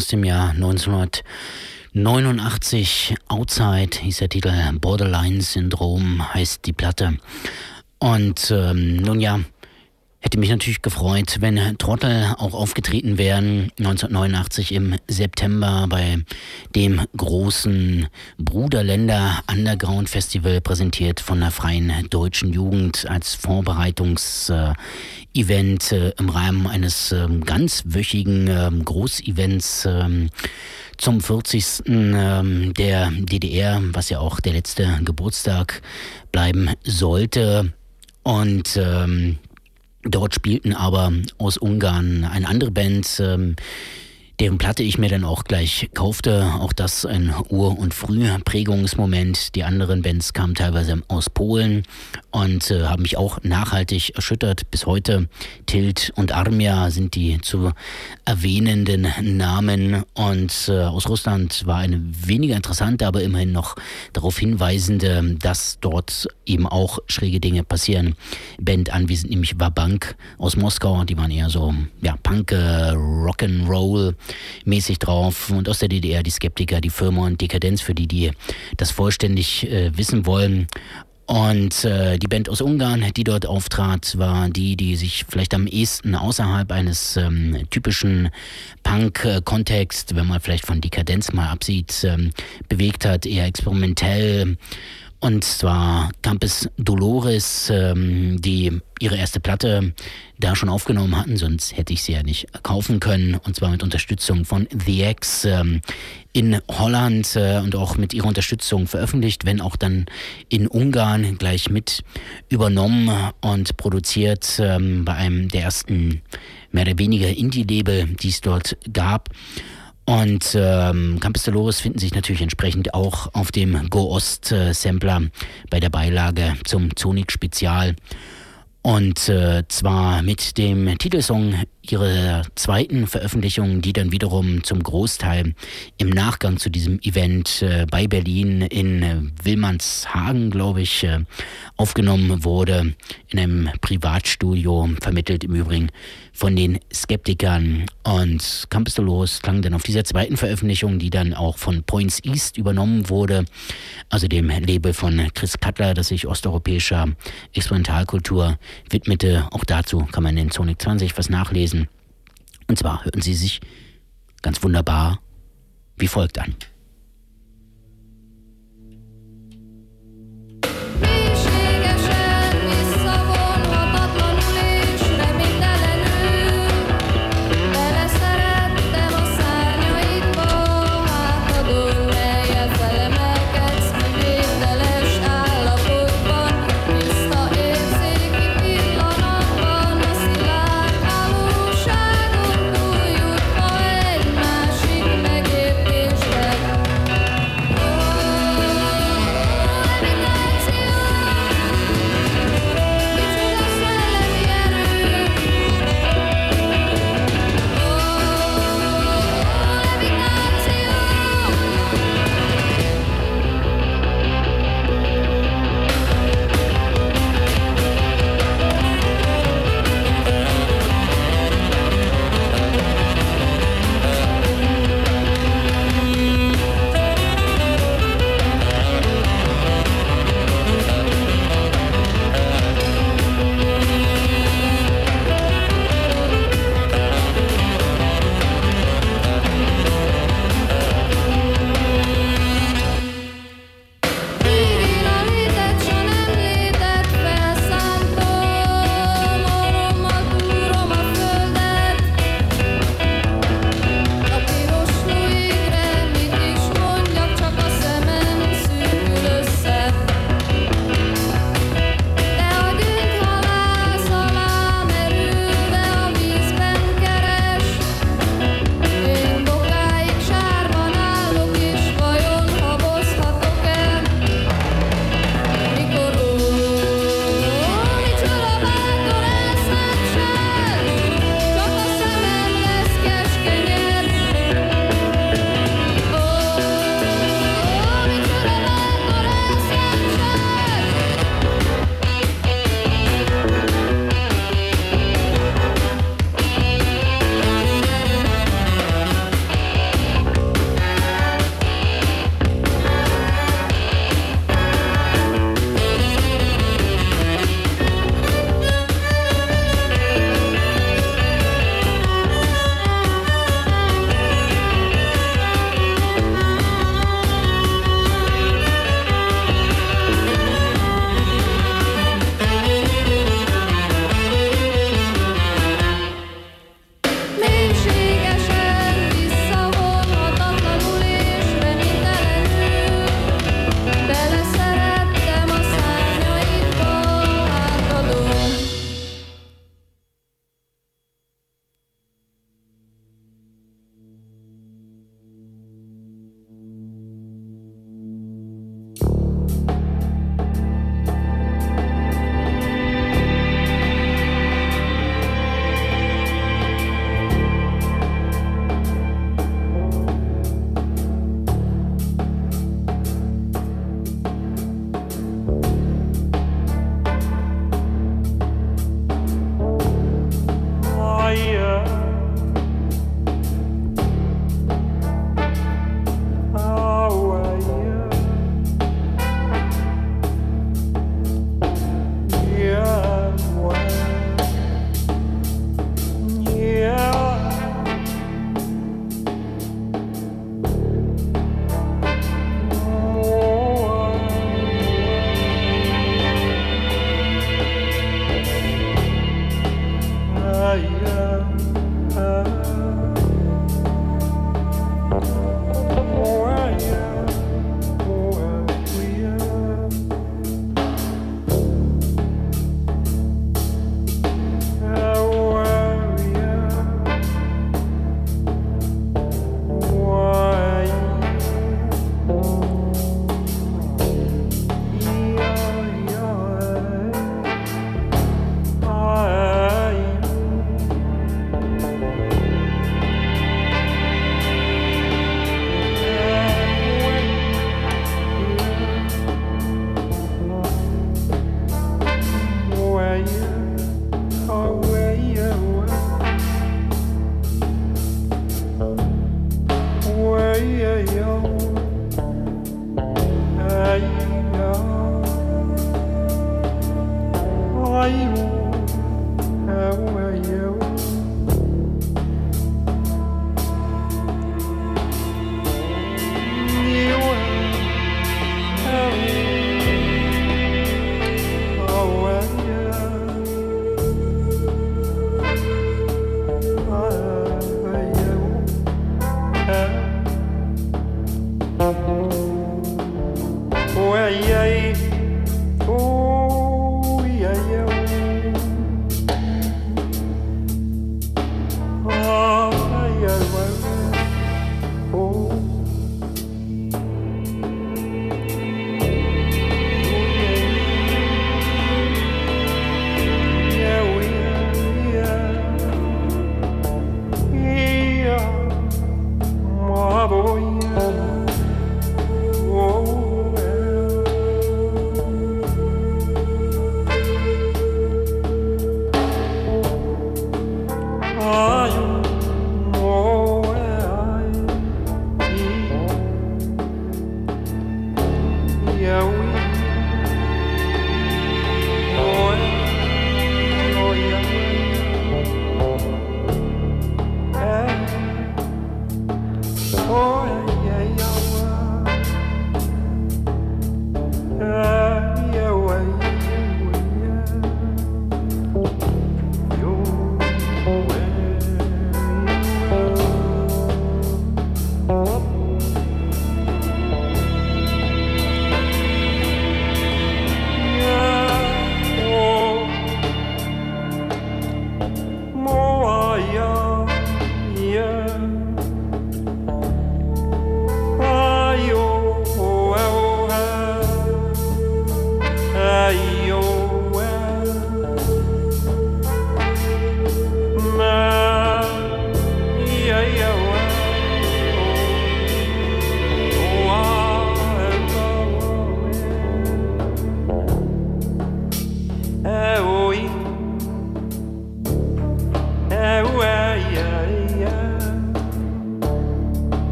aus dem Jahr 1989. Outside hieß der Titel. Borderline Syndrom heißt die Platte. Und ähm, nun ja, hätte mich natürlich gefreut, wenn Trottel auch aufgetreten wären 1989 im September bei dem großen Bruderländer Underground Festival präsentiert von der Freien Deutschen Jugend als Vorbereitungsevent äh, im Rahmen eines ähm, ganzwöchigen ähm, Großevents ähm, zum 40. ähm, der DDR, was ja auch der letzte Geburtstag bleiben sollte. Und ähm, dort spielten aber aus Ungarn eine andere Band, ähm, deren Platte ich mir dann auch gleich kaufte. Auch das ein Ur- und Frühprägungsmoment. Die anderen Bands kamen teilweise aus Polen und äh, haben mich auch nachhaltig erschüttert. Bis heute Tilt und Armia sind die zu erwähnenden Namen. Und äh, aus Russland war eine weniger interessante, aber immerhin noch darauf hinweisende, dass dort eben auch schräge Dinge passieren. Band anwesend, nämlich Wabank aus Moskau. Die waren eher so ja, Punk, äh, Rock'n'Roll mäßig drauf. Und aus der DDR die Skeptiker, die Firma und Dekadenz, für die, die das vollständig äh, wissen wollen. Und äh, die Band aus Ungarn, die dort auftrat, war die, die sich vielleicht am ehesten außerhalb eines ähm, typischen Punk-Kontext, wenn man vielleicht von Dekadenz mal absieht, ähm, bewegt hat, eher experimentell. Und zwar Campus Dolores, ähm, die ihre erste Platte da schon aufgenommen hatten, sonst hätte ich sie ja nicht kaufen können. Und zwar mit Unterstützung von The X ähm, in Holland äh, und auch mit ihrer Unterstützung veröffentlicht, wenn auch dann in Ungarn gleich mit übernommen und produziert ähm, bei einem der ersten mehr oder weniger Indie-Label, die es dort gab. Und ähm, Campus Dolores finden sich natürlich entsprechend auch auf dem Go Ost äh, Sampler bei der Beilage zum Sonic Spezial. Und äh, zwar mit dem Titelsong ihrer zweiten Veröffentlichung, die dann wiederum zum Großteil im Nachgang zu diesem Event äh, bei Berlin in äh, Wilmanshagen, glaube ich, äh, aufgenommen wurde, in einem Privatstudio, vermittelt im Übrigen von den Skeptikern. Und Campus Dolores klang dann auf dieser zweiten Veröffentlichung, die dann auch von Points East übernommen wurde, also dem Label von Chris Cutler, das sich osteuropäischer Experimentalkultur widmete. Auch dazu kann man in Sonic 20 was nachlesen. Und zwar hörten sie sich ganz wunderbar wie folgt an.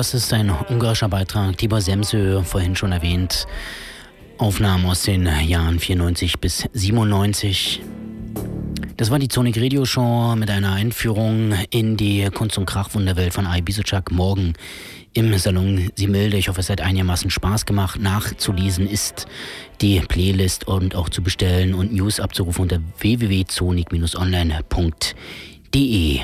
Das ist ein ungarischer Beitrag. Tibor Semsö, vorhin schon erwähnt. Aufnahmen aus den Jahren 94 bis 97. Das war die Sonic Radio Show mit einer Einführung in die Kunst- und Krachwunderwelt von I. Bisochak. Morgen im Salon Similde. Ich hoffe, es hat einigermaßen Spaß gemacht. Nachzulesen ist die Playlist und auch zu bestellen und News abzurufen unter www.sonic-online.de.